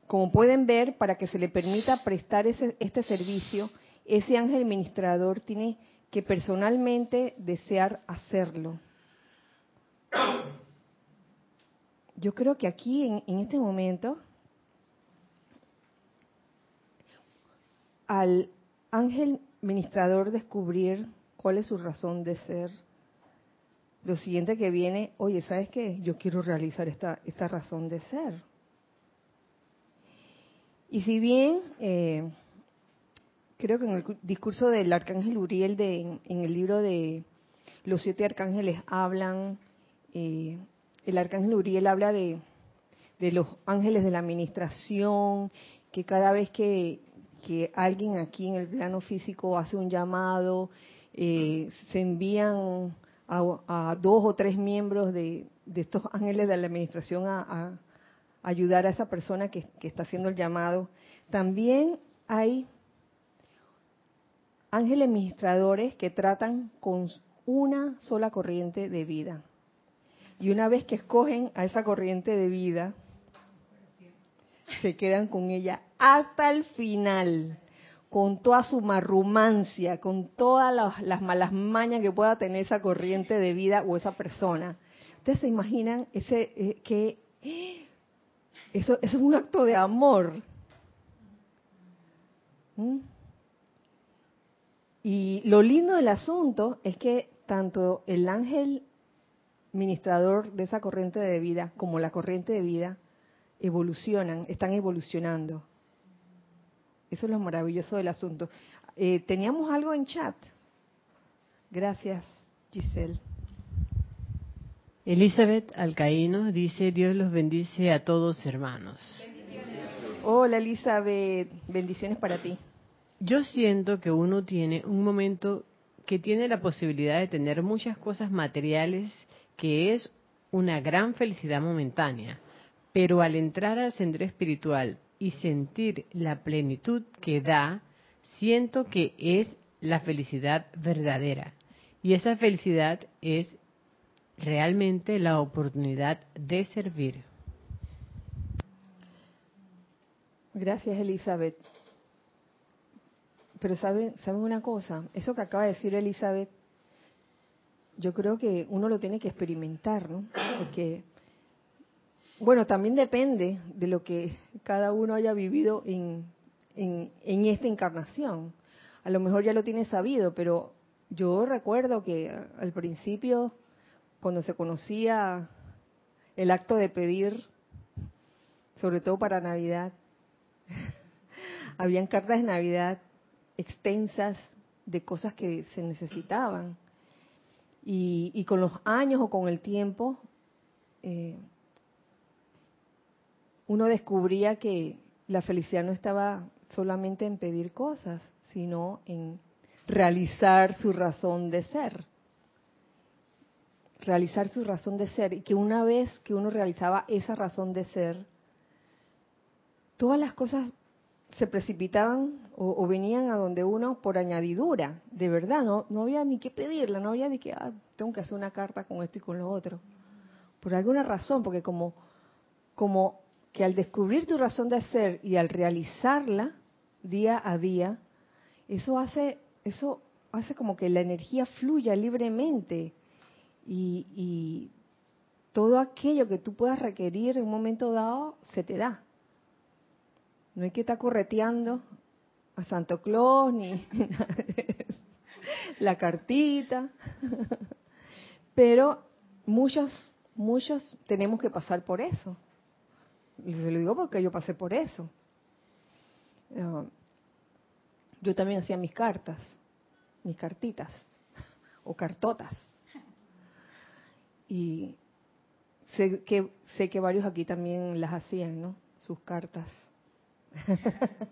como pueden ver, para que se le permita prestar este servicio, ese ángel ministrador tiene que personalmente desear hacerlo. Yo creo que aquí, en este momento, al ángel ministrador descubrir cuál es su razón de ser, lo siguiente que viene, oye, ¿sabes qué? Yo quiero realizar esta, esta razón de ser. Y si bien eh, creo que en el discurso del arcángel Uriel de, en, el libro de los siete arcángeles hablan, eh, el arcángel Uriel habla de, de los ángeles de la administración, que cada vez que que alguien aquí en el plano físico hace un llamado, eh, se envían a, dos o tres miembros de, estos ángeles de la administración a, ayudar a esa persona que, está haciendo el llamado. También hay ángeles administradores que tratan con una sola corriente de vida. Y una vez que escogen a esa corriente de vida, se quedan con ella hasta el final, con toda su marrumancia, con todas las, malas mañas que pueda tener esa corriente de vida o esa persona. Ustedes se imaginan ese eh, que eso, es un acto de amor. ¿Mm? Y lo lindo del asunto es que tanto el ángel ministrador de esa corriente de vida como la corriente de vida evolucionan, están evolucionando. Eso es lo maravilloso del asunto. Eh, Teníamos algo en chat. Gracias, Giselle. Elizabeth Alcaíno dice, Dios los bendice a todos hermanos. Hola Elizabeth, bendiciones para ti. Yo siento que uno tiene un momento que tiene la posibilidad de tener muchas cosas materiales, que es una gran felicidad momentánea pero al entrar al centro espiritual y sentir la plenitud que da, siento que es la felicidad verdadera. Y esa felicidad es realmente la oportunidad de servir. Gracias, Elizabeth. Pero saben, saben una cosa, eso que acaba de decir Elizabeth, yo creo que uno lo tiene que experimentar, ¿no? Porque bueno, también depende de lo que cada uno haya vivido en, en, esta encarnación. A lo mejor ya lo tiene sabido, pero yo recuerdo que al principio, cuando se conocía el acto de pedir, sobre todo para Navidad, [LAUGHS] habían cartas de Navidad extensas de cosas que se necesitaban. Y, y con los años o con el tiempo, eh, uno descubría que la felicidad no estaba solamente en pedir cosas, sino en realizar su razón de ser. Realizar su razón de ser. Y que una vez que uno realizaba esa razón de ser, todas las cosas se precipitaban o, venían a donde uno por añadidura, de verdad, no, no había ni que pedirla, no había ni que, ah, tengo que hacer una carta con esto y con lo otro. Por alguna razón, porque como, como que al descubrir tu razón de ser y al realizarla día a día, eso hace, eso hace como que la energía fluya libremente y, todo aquello que tú puedas requerir en un momento dado se te da. No hay que estar correteando a Santo Claus ni [LAUGHS] la cartita. [LAUGHS] Pero muchos, muchos tenemos que pasar por eso. Se lo digo porque yo pasé por eso. Ah, yo también hacía mis cartas, mis cartitas [LAUGHS] o cartotas. Y sé que, sé que varios aquí también las hacían, ¿no? Sus cartas. [LAUGHS]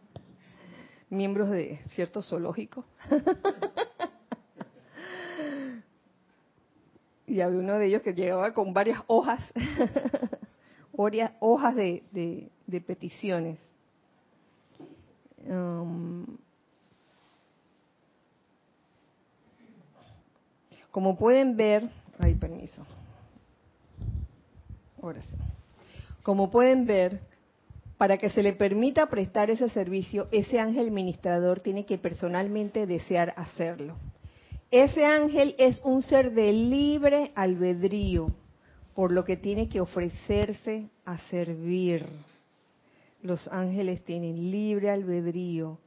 Miembros de cierto zoológico. [LAUGHS] y había uno de ellos que llegaba con varias hojas, hojas de, peticiones. Um, como pueden ver, ay, permiso. Ahora sí. Como pueden ver, para que se le permita prestar ese servicio, ese ángel ministrador tiene que personalmente desear hacerlo. Ese ángel es un ser de libre albedrío, por lo que tiene que ofrecerse a servir. Los ángeles tienen libre albedrío.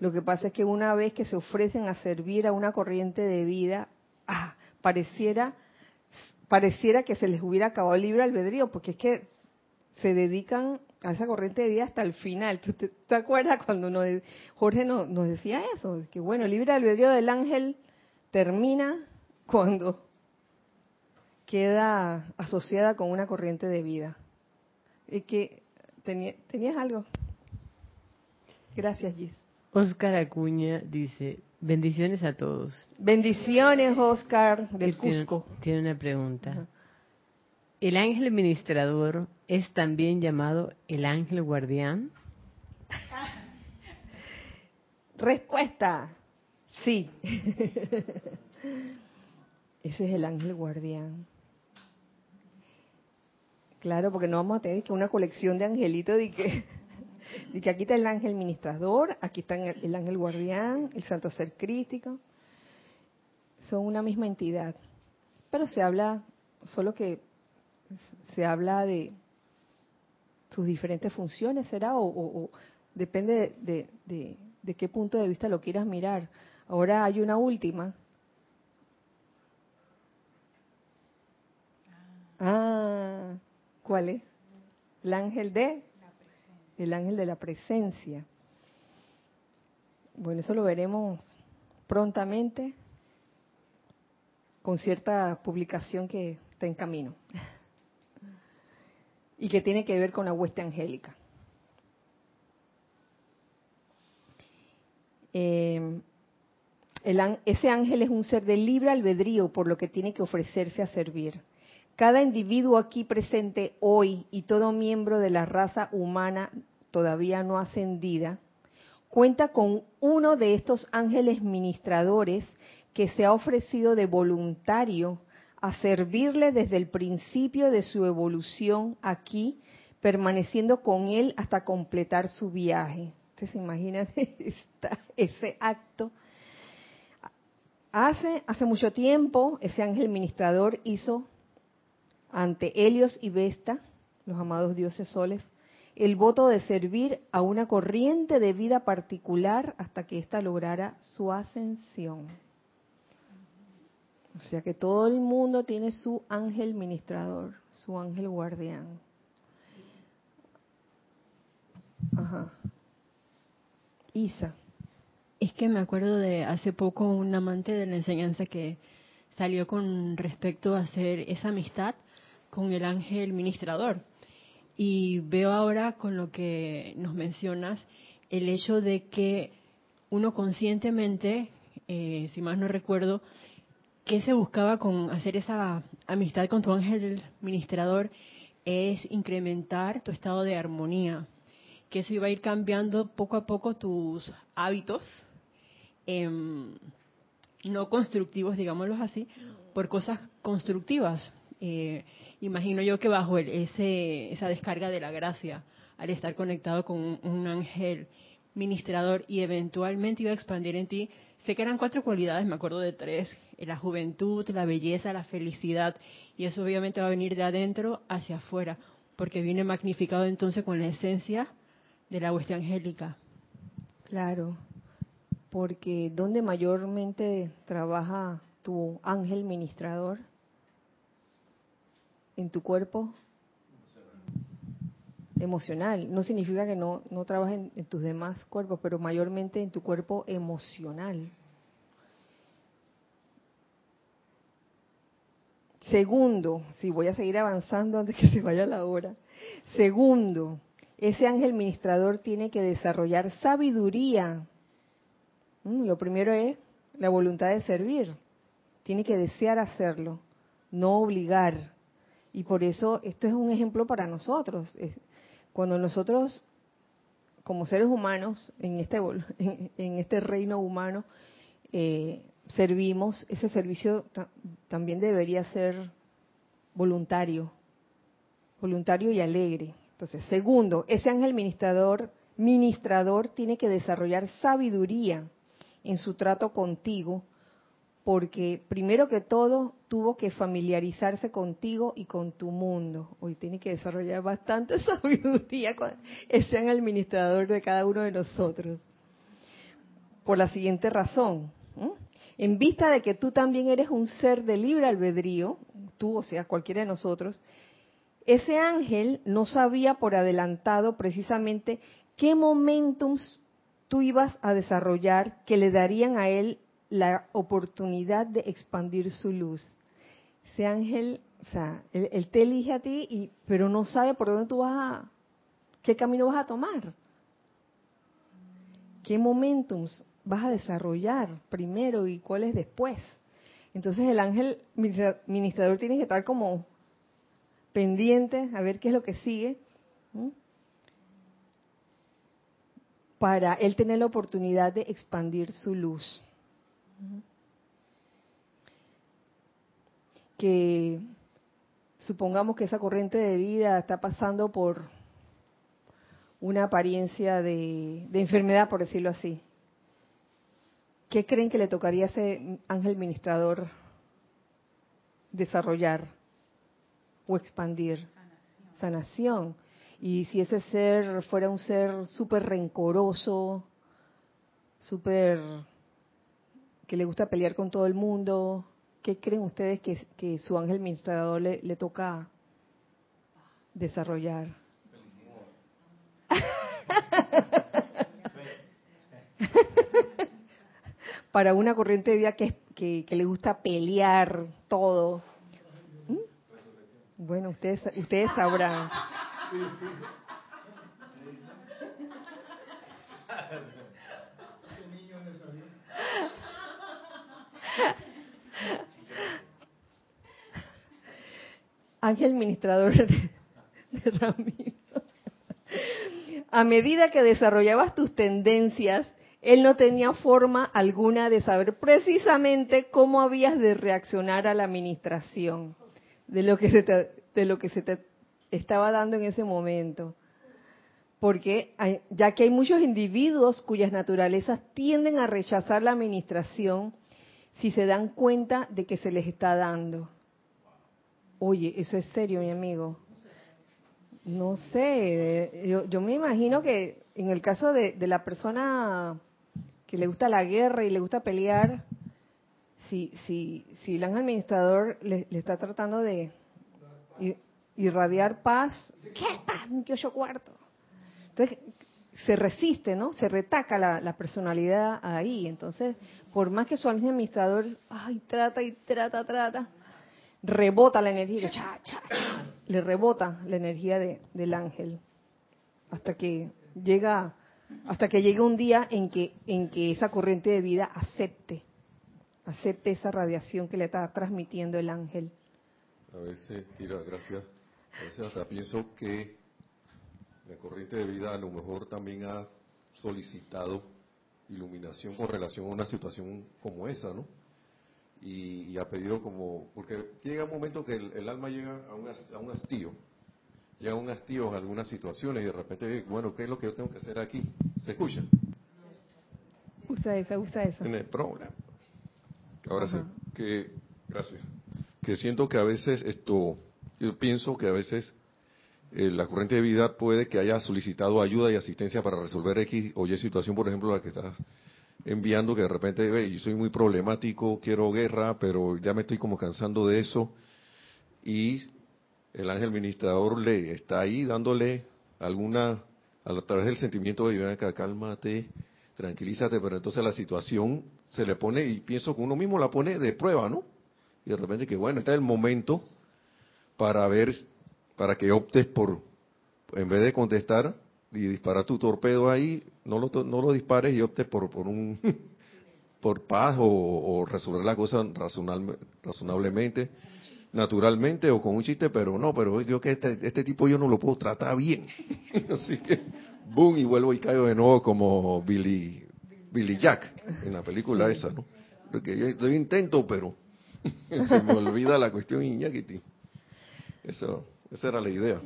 Lo que pasa es que una vez que se ofrecen a servir a una corriente de vida, ah, pareciera, pareciera que se les hubiera acabado el libre albedrío, porque es que se dedican a esa corriente de vida hasta el final. ¿Tú te, acuerdas cuando Jorge nos, nos decía eso? Que bueno, el libre albedrío del ángel termina cuando queda asociada con una corriente de vida. Y que tenías algo. Gracias, Gis. Oscar Acuña dice, bendiciones a todos. Bendiciones, Oscar, del Cusco. Tiene, una pregunta. ¿El ángel administrador es también llamado el ángel guardián? Respuesta, Sí. [LAUGHS] Ese es el ángel guardián. Claro, porque no vamos a tener que una colección de angelitos de que, [LAUGHS] aquí está el ángel ministrador, aquí está el ángel guardián, el santo ser crítico. Son una misma entidad. Pero se habla, solo que se habla de sus diferentes funciones, ¿será? O, depende de, de qué punto de vista lo quieras mirar. Ahora hay una última. Ah, ¿cuál es? El ángel de el ángel de la presencia. Bueno, eso lo veremos prontamente con cierta publicación que está en camino [LAUGHS] y que tiene que ver con la hueste angélica. Eh, ese ángel es un ser de libre albedrío, por lo que tiene que ofrecerse a servir. Cada individuo aquí presente hoy y todo miembro de la raza humana todavía no ascendida cuenta con uno de estos ángeles ministradores que se ha ofrecido de voluntario a servirle desde el principio de su evolución aquí, permaneciendo con él hasta completar su viaje. Ustedes se imaginan [LAUGHS] ese acto Hace, hace mucho tiempo, ese ángel ministrador hizo ante Helios y Vesta, los amados dioses soles, el voto de servir a una corriente de vida particular hasta que ésta lograra su ascensión. O sea que todo el mundo tiene su ángel ministrador, su ángel guardián. Ajá. Isa. Es que me acuerdo de hace poco un amante de la enseñanza que salió con respecto a hacer esa amistad con el ángel ministrador. Y veo ahora con lo que nos mencionas el hecho de que uno conscientemente, eh, si más no recuerdo, que se buscaba con hacer esa amistad con tu ángel ministrador es incrementar tu estado de armonía, que eso iba a ir cambiando poco a poco tus hábitos Em, no constructivos, digámoslo así, por cosas constructivas. Eh, imagino yo que bajo ese, esa descarga de la gracia, al estar conectado con un, ángel ministrador y eventualmente iba a expandir en ti, sé que eran cuatro cualidades, me acuerdo de tres, la juventud, la belleza, la felicidad, y eso obviamente va a venir de adentro hacia afuera, porque viene magnificado entonces con la esencia de la hueste angélica. Claro, porque donde mayormente trabaja tu ángel ministrador, en tu cuerpo emocional. No significa que no, no trabajes en, tus demás cuerpos, pero mayormente en tu cuerpo emocional. Segundo, si voy a seguir avanzando antes que [LAUGHS] se vaya la hora. Segundo, ese ángel ministrador tiene que desarrollar sabiduría. Mm, lo primero es la voluntad de servir. Tiene que desear hacerlo, no obligar. Y por eso esto es un ejemplo para nosotros. Cuando nosotros, como seres humanos, en este, [LAUGHS] en este reino humano, eh, servimos, ese servicio también debería ser voluntario, voluntario y alegre. Entonces, segundo, ese ángel ministrador, ministrador tiene que desarrollar sabiduría en su trato contigo, porque primero que todo tuvo que familiarizarse contigo y con tu mundo. Hoy tiene que desarrollar bastante [LAUGHS] sabiduría ese ángel administrador de cada uno de nosotros. Por la siguiente razón, en vista de que tú también eres un ser de libre albedrío, tú, o sea, cualquiera de nosotros, ese ángel no sabía por adelantado precisamente qué momentums tú ibas a desarrollar que le darían a él la oportunidad de expandir su luz. Ese ángel, o sea, él, te elige a ti, y, pero no sabe por dónde tú vas a, qué camino vas a tomar. ¿Qué momentums vas a desarrollar primero y cuáles después. Entonces el ángel ministrador tiene que estar como pendiente a ver qué es lo que sigue para él tener la oportunidad de expandir su luz. Que supongamos que esa corriente de vida está pasando por una apariencia de, de enfermedad, por decirlo así. ¿Qué creen que le tocaría a ese ángel ministrador desarrollar o expandir? Sanación. Y si ese ser fuera un ser súper rencoroso, súper que le gusta pelear con todo el mundo, ¿qué creen ustedes que, que su ángel ministrador le, toca desarrollar? [LAUGHS] para una corriente de vida que, que, le gusta pelear todo. ¿Mm? Bueno, ustedes, ustedes sabrán. [LAUGHS] Ángel ministrador de, de Ramiro. A medida que desarrollabas tus tendencias él no tenía forma alguna de saber precisamente cómo habías de reaccionar a la administración de lo que se te, de lo que se te estaba dando en ese momento. Porque ya que hay muchos individuos cuyas naturalezas tienden a rechazar la administración si se dan cuenta de que se les está dando. Oye, eso es serio, mi amigo. No sé, yo, yo me imagino que en el caso de, la persona que le gusta la guerra y le gusta pelear, si, si, si el administrador le, está tratando de irradiar paz, ¿qué paz? ¿Qué ocho cuarto? Entonces, se resiste, ¿no? Se retaca la, personalidad ahí. Entonces, por más que su administrador, ay, trata y trata, trata, rebota la energía, le rebota la energía de, del ángel hasta que llega hasta que llegue un día en que, en que esa corriente de vida acepte, acepte esa radiación que le está transmitiendo el ángel. A veces, tira, gracias. A veces hasta pienso que la corriente de vida a lo mejor también ha solicitado iluminación con relación a una situación como esa, ¿no? Y, ha pedido como, porque llega un momento que el, alma llega a un, a un hastío, llega un hastío en algunas situaciones y de repente, bueno, ¿qué es lo que yo tengo que hacer aquí? ¿Se escucha? Usa esa, usa esa. Tiene problema. Ahora sí, que, gracias. Que siento que a veces esto, yo pienso que a veces eh, la corriente de vida puede que haya solicitado ayuda y asistencia para resolver X o Y situación, por ejemplo, la que estás enviando, que de repente, yo soy muy problemático, quiero guerra, pero ya me estoy como cansando de eso. Y el ángel ministrador le está ahí dándole alguna, a través del sentimiento de acá, cálmate, tranquilízate, pero entonces la situación se le pone, y pienso que uno mismo la pone de prueba, ¿no? Y de repente que bueno, este es el momento para ver, para que optes por, en vez de contestar y disparar tu torpedo ahí, no lo, no lo dispares y optes por, por un [LAUGHS] por paz o, resolver la cosa razonablemente, naturalmente o con un chiste, pero no, pero yo que este, este tipo yo no lo puedo tratar bien. [LAUGHS] Así que, boom, y vuelvo y caigo de nuevo como Billy, Billy Jack en la película esa, ¿no? Porque yo, intento, pero [LAUGHS] se me olvida la cuestión Iñaki. Eso, esa era la idea.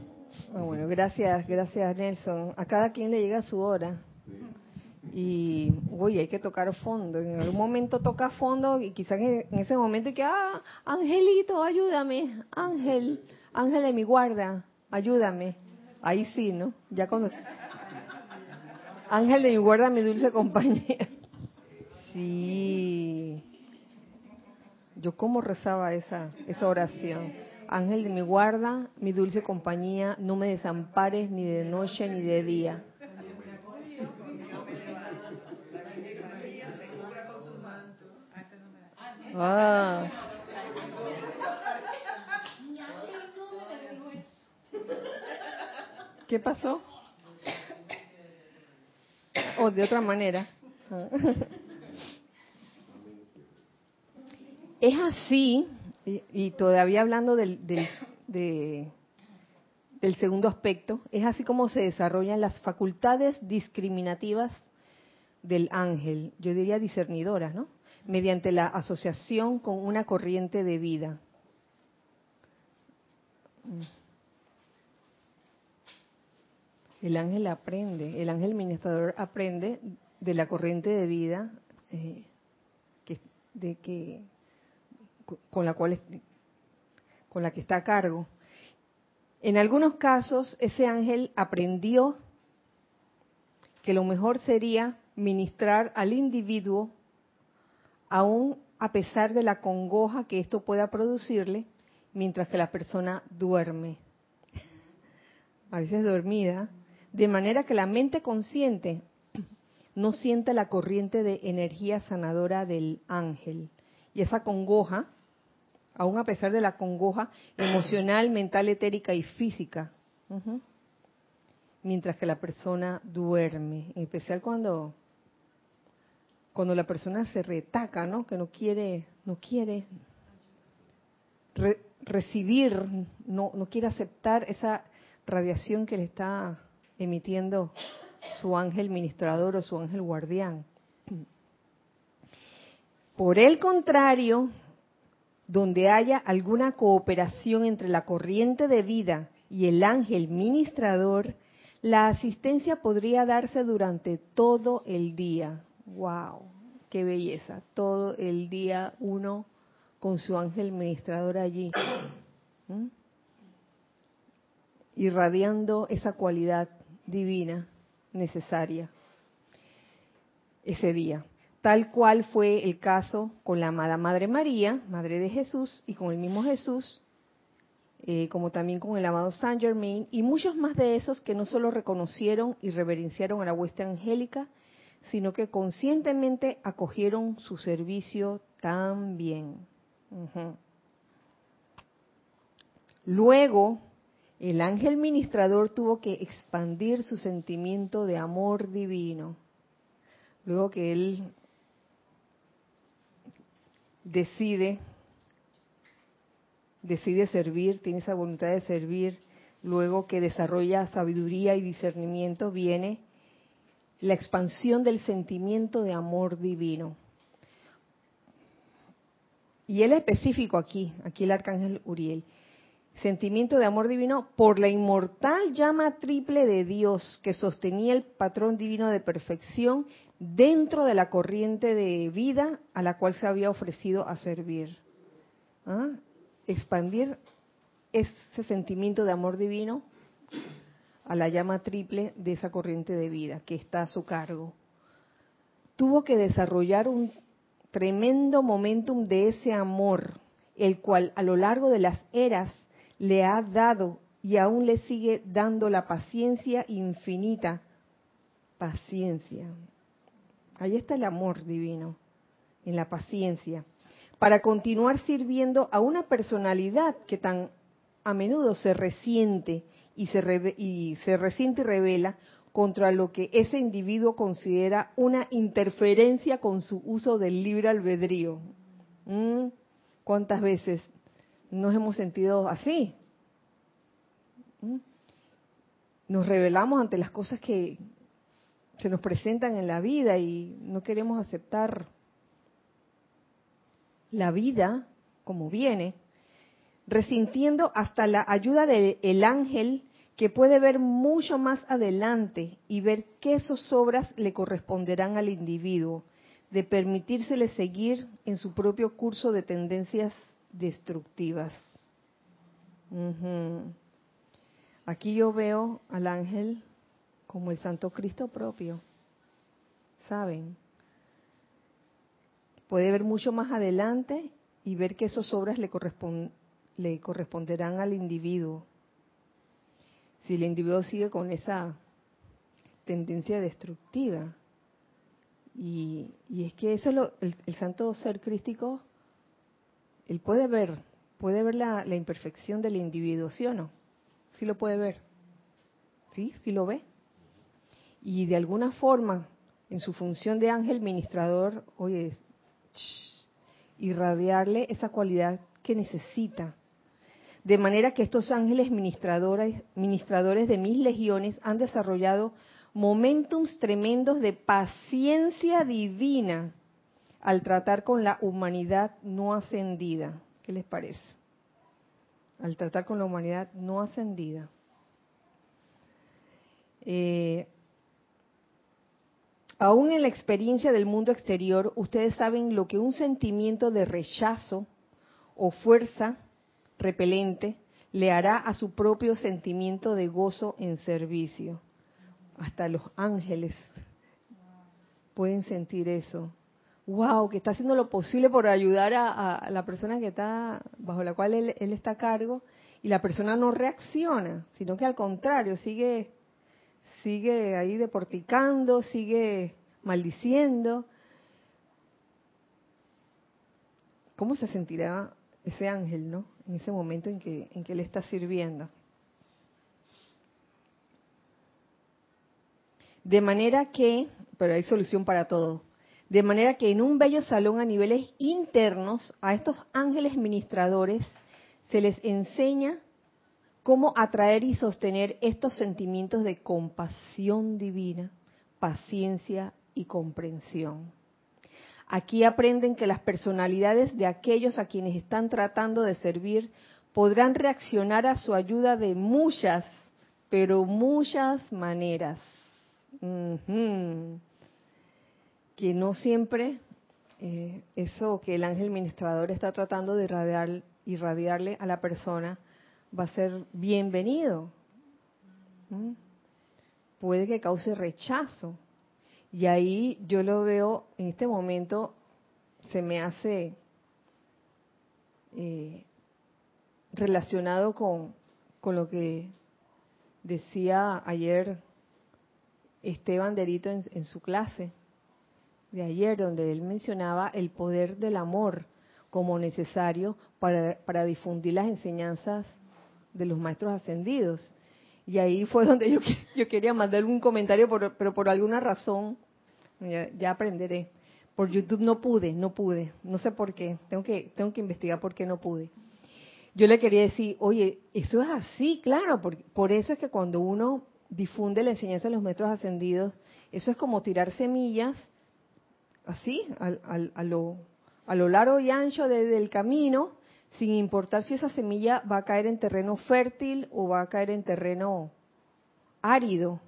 Ah, bueno, gracias, gracias Nelson. A cada quien le llega su hora. Y, oye, hay que tocar fondo. En algún momento toca fondo y quizás en, ese momento que, ah, Angelito, ayúdame. Ángel, Ángel de mi guarda, ayúdame. Ahí sí, ¿no? Ya cuando... Ángel de mi guarda, mi dulce compañía. Sí. Yo cómo rezaba esa, esa oración. Ángel de mi guarda, mi dulce compañía, no me desampares ni de noche ni de día. Ah. ¿Qué pasó? O de otra manera. Es así y, todavía hablando del, del, del segundo aspecto, es así como se desarrollan las facultades discriminativas del ángel, yo diría discernidoras, ¿no? Mediante la asociación con una corriente de vida. El ángel aprende, el ángel ministrador aprende de la corriente de vida eh, que, de que con la cual con la que está a cargo. En algunos casos ese ángel aprendió que lo mejor sería ministrar al individuo aún a pesar de la congoja que esto pueda producirle mientras que la persona duerme, a veces dormida, de manera que la mente consciente no sienta la corriente de energía sanadora del ángel. Y esa congoja aún a pesar de la congoja emocional, [CLEARS THROAT] mental, etérica y física, mientras que la persona duerme, en especial cuando cuando la persona se retaca, ¿no? Que no quiere, no quiere recibir, no, no quiere aceptar esa radiación que le está emitiendo su ángel ministrador o su ángel guardián. [CLEARS THROAT] Por el contrario, donde haya alguna cooperación entre la corriente de vida y el ángel ministrador, la asistencia podría darse durante todo el día. ¡Wow! ¡Qué belleza! Todo el día uno con su ángel ministrador allí, irradiando esa cualidad divina necesaria ese día tal cual fue el caso con la amada Madre María, Madre de Jesús, y con el mismo Jesús, eh, como también con el amado Saint Germain, y muchos más de esos que no solo reconocieron y reverenciaron a la hueste angélica, sino que conscientemente acogieron su servicio también. Luego, el ángel ministrador tuvo que expandir su sentimiento de amor divino. Luego que él decide, decide servir, tiene esa voluntad de servir, luego que desarrolla sabiduría y discernimiento, viene la expansión del sentimiento de amor divino. Y él es específico aquí, aquí el arcángel Uriel. Sentimiento de amor divino por la inmortal llama triple de Dios que sostenía el patrón divino de perfección dentro de la corriente de vida a la cual se había ofrecido a servir. ¿Ah? Expandir ese sentimiento de amor divino a la llama triple de esa corriente de vida que está a su cargo. Tuvo que desarrollar un tremendo momentum de ese amor, el cual a lo largo de las eras le ha dado y aún le sigue dando la paciencia infinita. Paciencia. Ahí está el amor divino, en la paciencia, para continuar sirviendo a una personalidad que tan a menudo se resiente y se, y se resiente y revela contra lo que ese individuo considera una interferencia con su uso del libre albedrío. ¿Mm? ¿Cuántas veces nos hemos sentido así? ¿Mm? Nos revelamos ante las cosas que se nos presentan en la vida y no queremos aceptar la vida como viene, resintiendo hasta la ayuda del ángel que puede ver mucho más adelante y ver qué obras le corresponderán al individuo, de permitírsele seguir en su propio curso de tendencias destructivas. Aquí yo veo al ángel como el Santo Cristo propio, ¿saben? Puede ver mucho más adelante y ver que esas obras le, le corresponderán al individuo. Si el individuo sigue con esa tendencia destructiva. Y, es que eso es lo, el, santo ser crístico, él puede ver, puede ver la, imperfección del individuo, ¿sí o no? Sí lo puede ver. ¿Sí? ¿Sí lo ve? Y de alguna forma, en su función de ángel ministrador, oye, irradiarle esa cualidad que necesita. De manera que estos ángeles ministradores, ministradores de mis legiones han desarrollado momentums tremendos de paciencia divina al tratar con la humanidad no ascendida. ¿Qué les parece? Al tratar con la humanidad no ascendida. Eh, aún en la experiencia del mundo exterior, ustedes saben lo que un sentimiento de rechazo o fuerza repelente le hará a su propio sentimiento de gozo en servicio hasta los ángeles pueden sentir eso. Wow, que está haciendo lo posible por ayudar a, la persona que está bajo la cual él, está a cargo y la persona no reacciona, sino que al contrario sigue sigue ahí deporticando, sigue maldiciendo. ¿Cómo se sentirá ese ángel, no? En ese momento en que en que él está sirviendo. De manera que, pero hay solución para todo, de manera que en un bello salón a niveles internos a estos ángeles ministradores se les enseña cómo atraer y sostener estos sentimientos de compasión divina, paciencia y comprensión. Aquí aprenden que las personalidades de aquellos a quienes están tratando de servir podrán reaccionar a su ayuda de muchas, pero muchas maneras que no siempre eh, eso que el ángel ministrador está tratando de irradiar, irradiarle a la persona va a ser bienvenido. Puede que cause rechazo. Y ahí yo lo veo, en este momento se me hace eh, relacionado con, con lo que decía ayer Esteban Derito en, su clase de ayer, donde él mencionaba el poder del amor como necesario para, para difundir las enseñanzas de los maestros ascendidos. Y ahí fue [LAUGHS] donde yo, yo quería mandar un comentario, pero por alguna razón, ya, aprenderé. Por YouTube no pude, no pude, no sé por qué, tengo que, tengo que investigar por qué no pude. Yo le quería decir, oye, eso es así, claro, por eso es que cuando uno difunde la enseñanza de los metros ascendidos, eso es como tirar semillas, así, a, lo, a lo largo y ancho del camino, sin importar si esa semilla va a caer en terreno fértil o va a caer en terreno árido.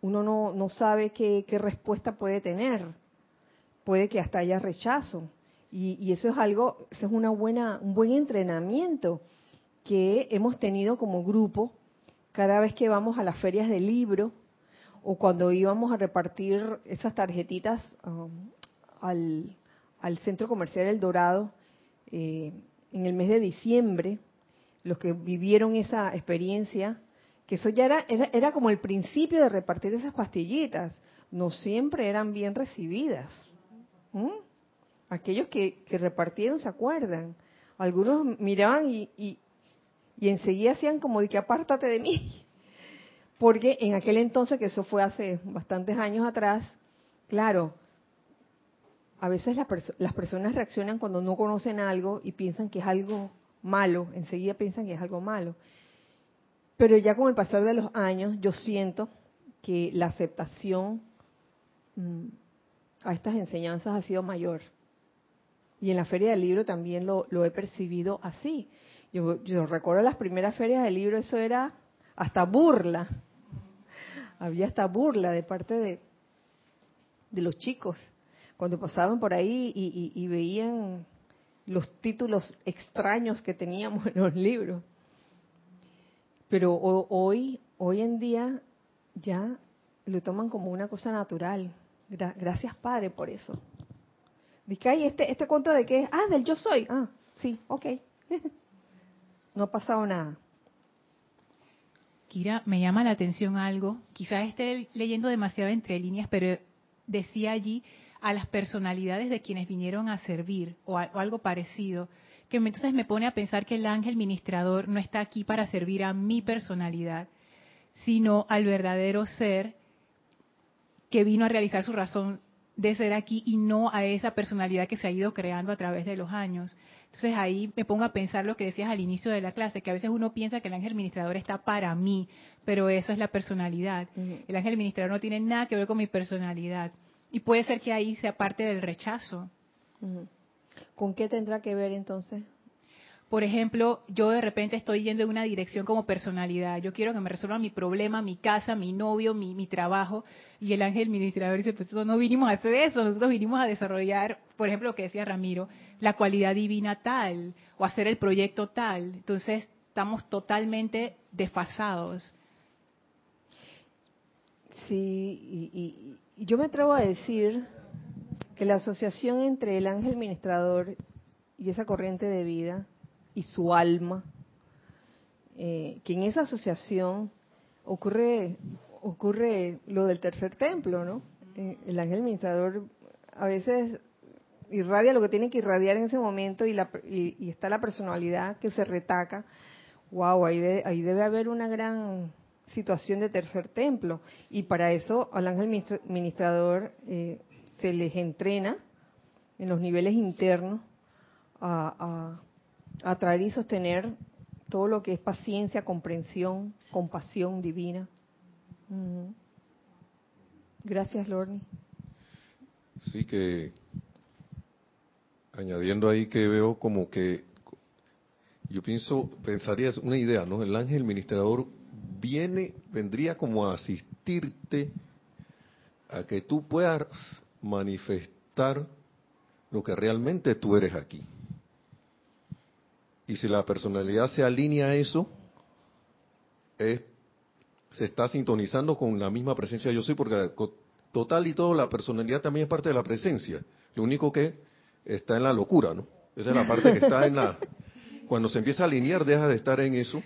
Uno no, sabe qué, qué respuesta puede tener. Puede que hasta haya rechazo. Y, y, eso es algo, eso es una buena, un buen entrenamiento que hemos tenido como grupo cada vez que vamos a las ferias del libro o cuando íbamos a repartir esas tarjetitas um, al, centro comercial El Dorado eh, en el mes de diciembre, los que vivieron esa experiencia, que eso ya era, era, era como el principio de repartir esas pastillitas, no siempre eran bien recibidas. ¿Mm? Aquellos que, que repartieron se acuerdan. Algunos miraban y, y, y enseguida hacían como de que apártate de mí. Porque en aquel entonces, que eso fue hace bastantes años atrás, claro, a veces las personas reaccionan cuando no conocen algo y piensan que es algo malo, enseguida piensan que es algo malo. Pero ya con el pasar de los años, yo siento que la aceptación mm, a estas enseñanzas ha sido mayor. Y en la feria del libro también lo, he percibido así. Yo, yo, recuerdo las primeras ferias del libro, eso era hasta burla. Había hasta burla de parte de, de los chicos cuando pasaban por ahí y, veían los títulos extraños que teníamos en los libros. Pero hoy, hoy en día ya lo toman como una cosa natural. gracias Padre por eso. Dice, este, este cuento de qué Ah, del yo soy. Ah, sí, ok. [LAUGHS] no ha pasado nada. Kira, me llama la atención algo. Quizás esté leyendo demasiado entre líneas, pero decía allí a las personalidades de quienes vinieron a servir o, algo parecido, que entonces me pone a pensar que el ángel ministrador no está aquí para servir a mi personalidad, sino al verdadero ser que vino a realizar su razón de ser aquí y no a esa personalidad que se ha ido creando a través de los años. Entonces ahí me pongo a pensar lo que decías al inicio de la clase, que a veces uno piensa que el ángel ministrador está para mí, pero eso es la personalidad. El ángel ministrador no tiene nada que ver con mi personalidad. Y puede ser que ahí sea parte del rechazo. ¿Con qué tendrá que ver entonces? Por ejemplo, yo de repente estoy yendo en una dirección como personalidad. Yo quiero que me resuelva mi problema, mi casa, mi novio, mi, trabajo. Y el ángel administrador dice, pues nosotros no vinimos a hacer eso, nosotros vinimos a desarrollar, por ejemplo, lo que decía Ramiro, la cualidad divina tal, o hacer el proyecto tal. Entonces, estamos totalmente desfasados. Sí, y, yo me atrevo a decir que la asociación entre el ángel ministrador y esa corriente de vida y su alma, eh, que en esa asociación ocurre ocurre lo del tercer templo, ¿no? Eh, el ángel ministrador a veces irradia lo que tiene que irradiar en ese momento y, y, está la personalidad que se retaca. Wow, ahí, ahí debe haber una gran situación de tercer templo. Y para eso al ángel ministrador eh, se les entrena en los niveles internos a, traer y sostener todo lo que es paciencia, comprensión, compasión divina. Gracias, Lorni. Sí, que añadiendo ahí que veo como que yo pienso, pensaría es una idea, ¿no? El ángel ministrador viene, vendría como a asistirte a que tú puedas manifestar lo que realmente tú eres aquí. Y si la personalidad se alinea a eso, se está sintonizando con la misma presencia yo soy, porque total y todo la personalidad también es parte de la presencia. Lo único que está en la locura, ¿no? Esa es la parte que está en la... [LAUGHS] Cuando se empieza a alinear, deja de estar en eso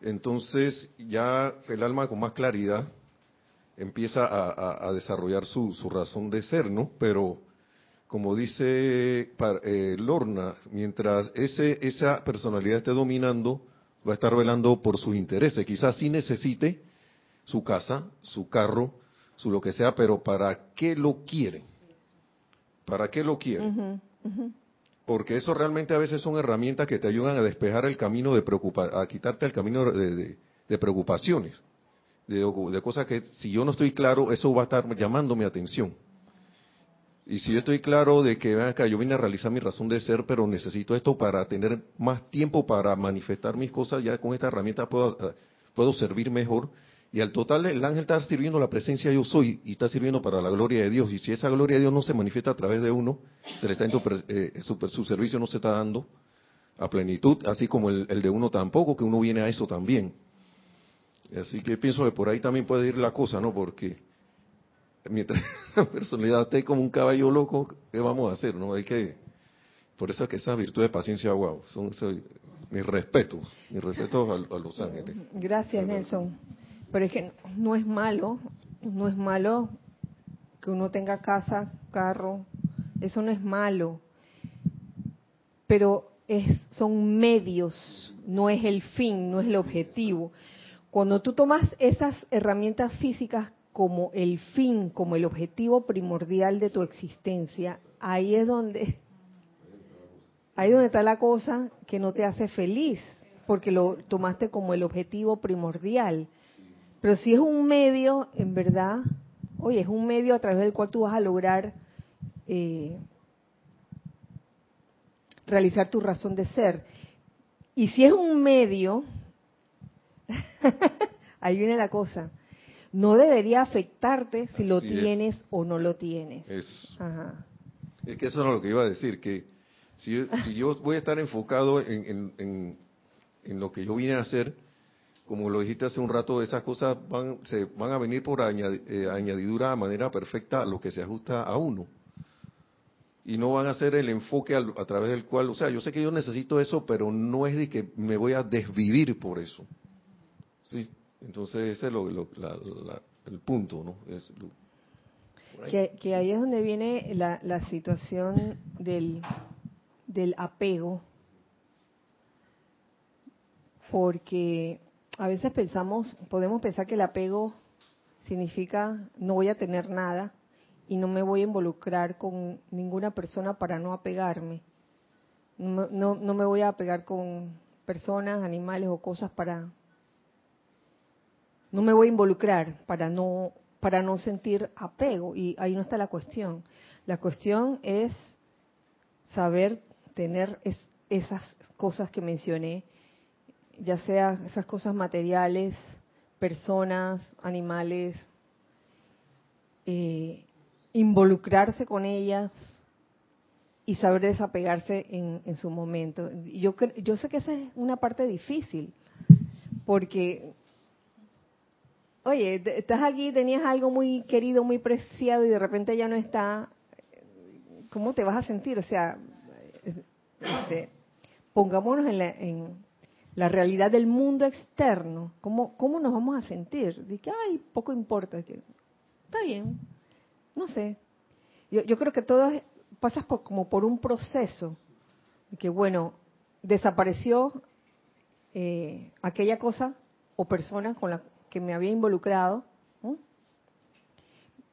entonces ya el alma con más claridad empieza a, desarrollar su, razón de ser, ¿no? Pero como dice eh, Lorna, mientras ese, esa personalidad esté dominando, va a estar velando por sus intereses. Quizás sí necesite su casa, su carro, su lo que sea, pero ¿para qué lo quiere? ¿Para qué lo quiere? porque eso realmente a veces son herramientas que te ayudan a despejar el camino de preocupa a quitarte el camino de, preocupaciones, de, cosas que si yo no estoy claro, eso va a estar llamando mi atención. Y si yo estoy claro de que acá, yo vine a realizar mi razón de ser, pero necesito esto para tener más tiempo para manifestar mis cosas, ya con esta herramienta puedo, puedo servir mejor, y al total el ángel está sirviendo la presencia yo soy y está sirviendo para la gloria de Dios. Y si esa gloria de Dios no se manifiesta a través de uno, se le está eh, su, servicio no se está dando a plenitud, así como el, de uno tampoco, que uno viene a eso también. Así que pienso que por ahí también puede ir la cosa, ¿no? Porque mientras [LAUGHS] la personalidad esté como un caballo loco, ¿qué vamos a hacer? no Hay que, por eso es que esa virtud de paciencia, wow, son, mis respetos, mis respetos a, a Los Ángeles. Gracias, Nelson. Pero es que no es malo, no es malo que uno tenga casa, carro, eso no es malo. Pero es, son medios, no es el fin, no es el objetivo. Cuando tú tomas esas herramientas físicas como el fin, como el objetivo primordial de tu existencia, ahí es donde ahí es donde está la cosa que no te hace feliz, porque lo tomaste como el objetivo primordial. Pero si es un medio, en verdad, oye, es un medio a través del cual tú vas a lograr eh, realizar tu razón de ser. Y si es un medio, [LAUGHS] ahí viene la cosa, no debería afectarte si lo Así es. tienes o no lo tienes. Es, Ajá. es que eso es lo que iba a decir, que si yo, si yo voy a estar enfocado en, en- en- en lo que yo vine a hacer, como lo dijiste hace un rato, esas cosas van, se van a venir por añadi- eh, añadidura de manera perfecta a lo que se ajusta a uno. Y no van a ser el enfoque al- a través del cual, o sea, yo sé que yo necesito eso, pero no es de que me voy a desvivir por eso. Sí, entonces ese es lo, el punto, ¿no? Es lo- que ahí es donde viene la, la situación del, del apego, porque a veces pensamos, podemos pensar que el apego significa no voy a tener nada y no me voy a involucrar con ninguna persona para no apegarme. No, no, no me voy a apegar con personas, animales o cosas para... No me voy a involucrar para no para no sentir apego y ahí no está la cuestión. La cuestión es saber tener es- esas cosas que mencioné, ya sea esas cosas materiales, personas, animales, eh, involucrarse con ellas y saber desapegarse en, en su momento. Yo, yo sé que esa es una parte difícil, porque, oye, estás aquí, tenías algo muy querido, muy preciado y de repente ya no está, ¿cómo te vas a sentir? O sea, este, pongámonos en la, en la realidad del mundo externo, ¿cómo, cómo nos vamos a sentir? De que, ay, poco importa, está bien, no sé. Yo, yo creo que todo pasas por, como por un proceso, de que bueno, desapareció eh, aquella cosa o persona con la que me había involucrado,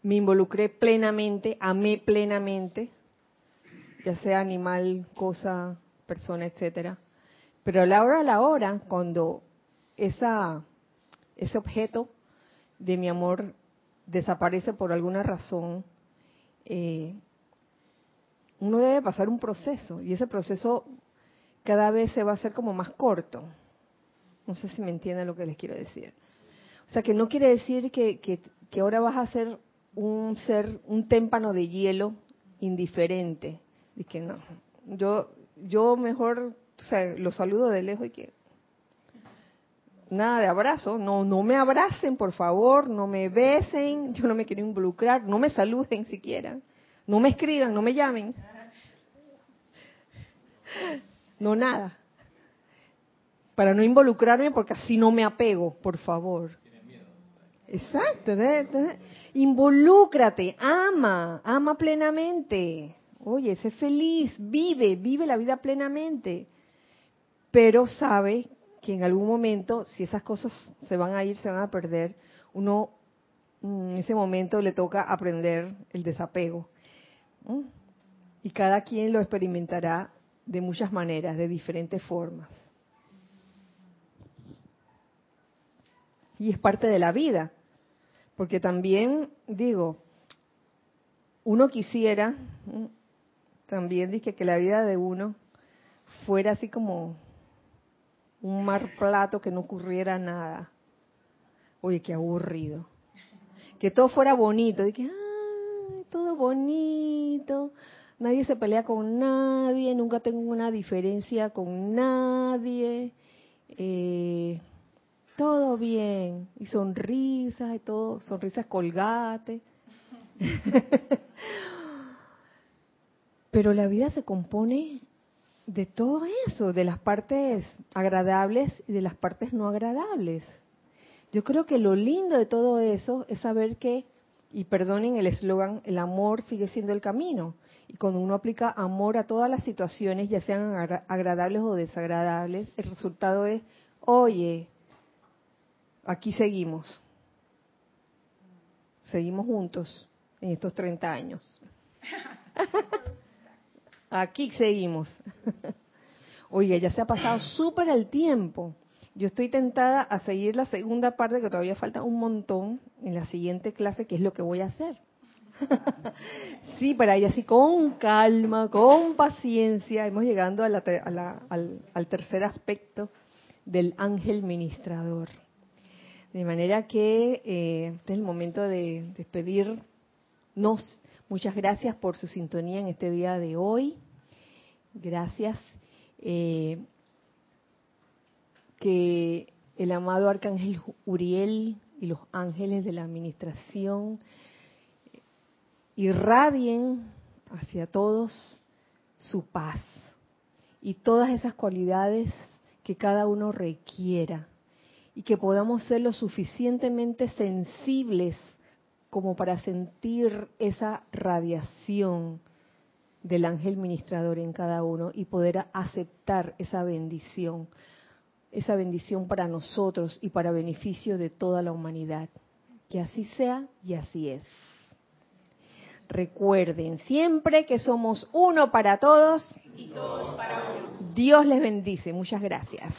me involucré plenamente, amé plenamente, ya sea animal, cosa, persona, etcétera. Pero a la hora a la hora, cuando esa, ese objeto de mi amor desaparece por alguna razón, eh, uno debe pasar un proceso y ese proceso cada vez se va a hacer como más corto. No sé si me entienden lo que les quiero decir. O sea, que no quiere decir que, que, ahora vas a ser un ser, un témpano de hielo indiferente. Y que no, yo, yo mejor, lo saludo de lejos y que nada de abrazo, no, no me abracen, por favor, no me besen, yo no me quiero involucrar, no me saluden siquiera, no me escriban, no me llamen, no nada, para no involucrarme porque así no me apego, por favor. Exacto, involúcrate, ama, ama plenamente. Oye, sé feliz, vive, vive la vida plenamente. Pero sabe que en algún momento, si esas cosas se van a ir, se van a perder, uno mm, en ese momento le toca aprender el desapego. Y cada quien lo experimentará de muchas maneras, de diferentes formas. Y es parte de la vida. Porque también, digo, uno quisiera, también dije que la vida de uno fuera así como un mar plato que no ocurriera nada. Oye, qué aburrido. Que todo fuera bonito, de que, ay, todo bonito, nadie se pelea con nadie, nunca tengo una diferencia con nadie, eh, todo bien, y sonrisas y todo, sonrisas colgate. Pero la vida se compone de todo eso, de las partes agradables y de las partes no agradables. Yo creo que lo lindo de todo eso es saber que, y perdonen el eslogan, el amor sigue siendo el camino. Y cuando uno aplica amor a todas las situaciones, ya sean agradables o desagradables, el resultado es, oye, aquí seguimos. Seguimos juntos en estos 30 años. [LAUGHS] Aquí seguimos. Oiga, ya se ha pasado súper el tiempo. Yo estoy tentada a seguir la segunda parte, que todavía falta un montón, en la siguiente clase, que es lo que voy a hacer. [LAUGHS] sí, para ir así con calma, con paciencia, hemos llegado al, al, tercer aspecto del ángel ministrador. De manera que eh, este es el momento de despedirnos. Muchas gracias por su sintonía en este día de hoy. Gracias. Eh, que el amado Arcángel Uriel y los ángeles de la administración irradien hacia todos su paz y todas esas cualidades que cada uno requiera y que podamos ser lo suficientemente sensibles como para sentir esa radiación del ángel ministrador en cada uno y poder aceptar esa bendición, esa bendición para nosotros y para beneficio de toda la humanidad. Que así sea y así es. Recuerden siempre que somos uno para todos y todos para uno. Dios les bendice. Muchas gracias.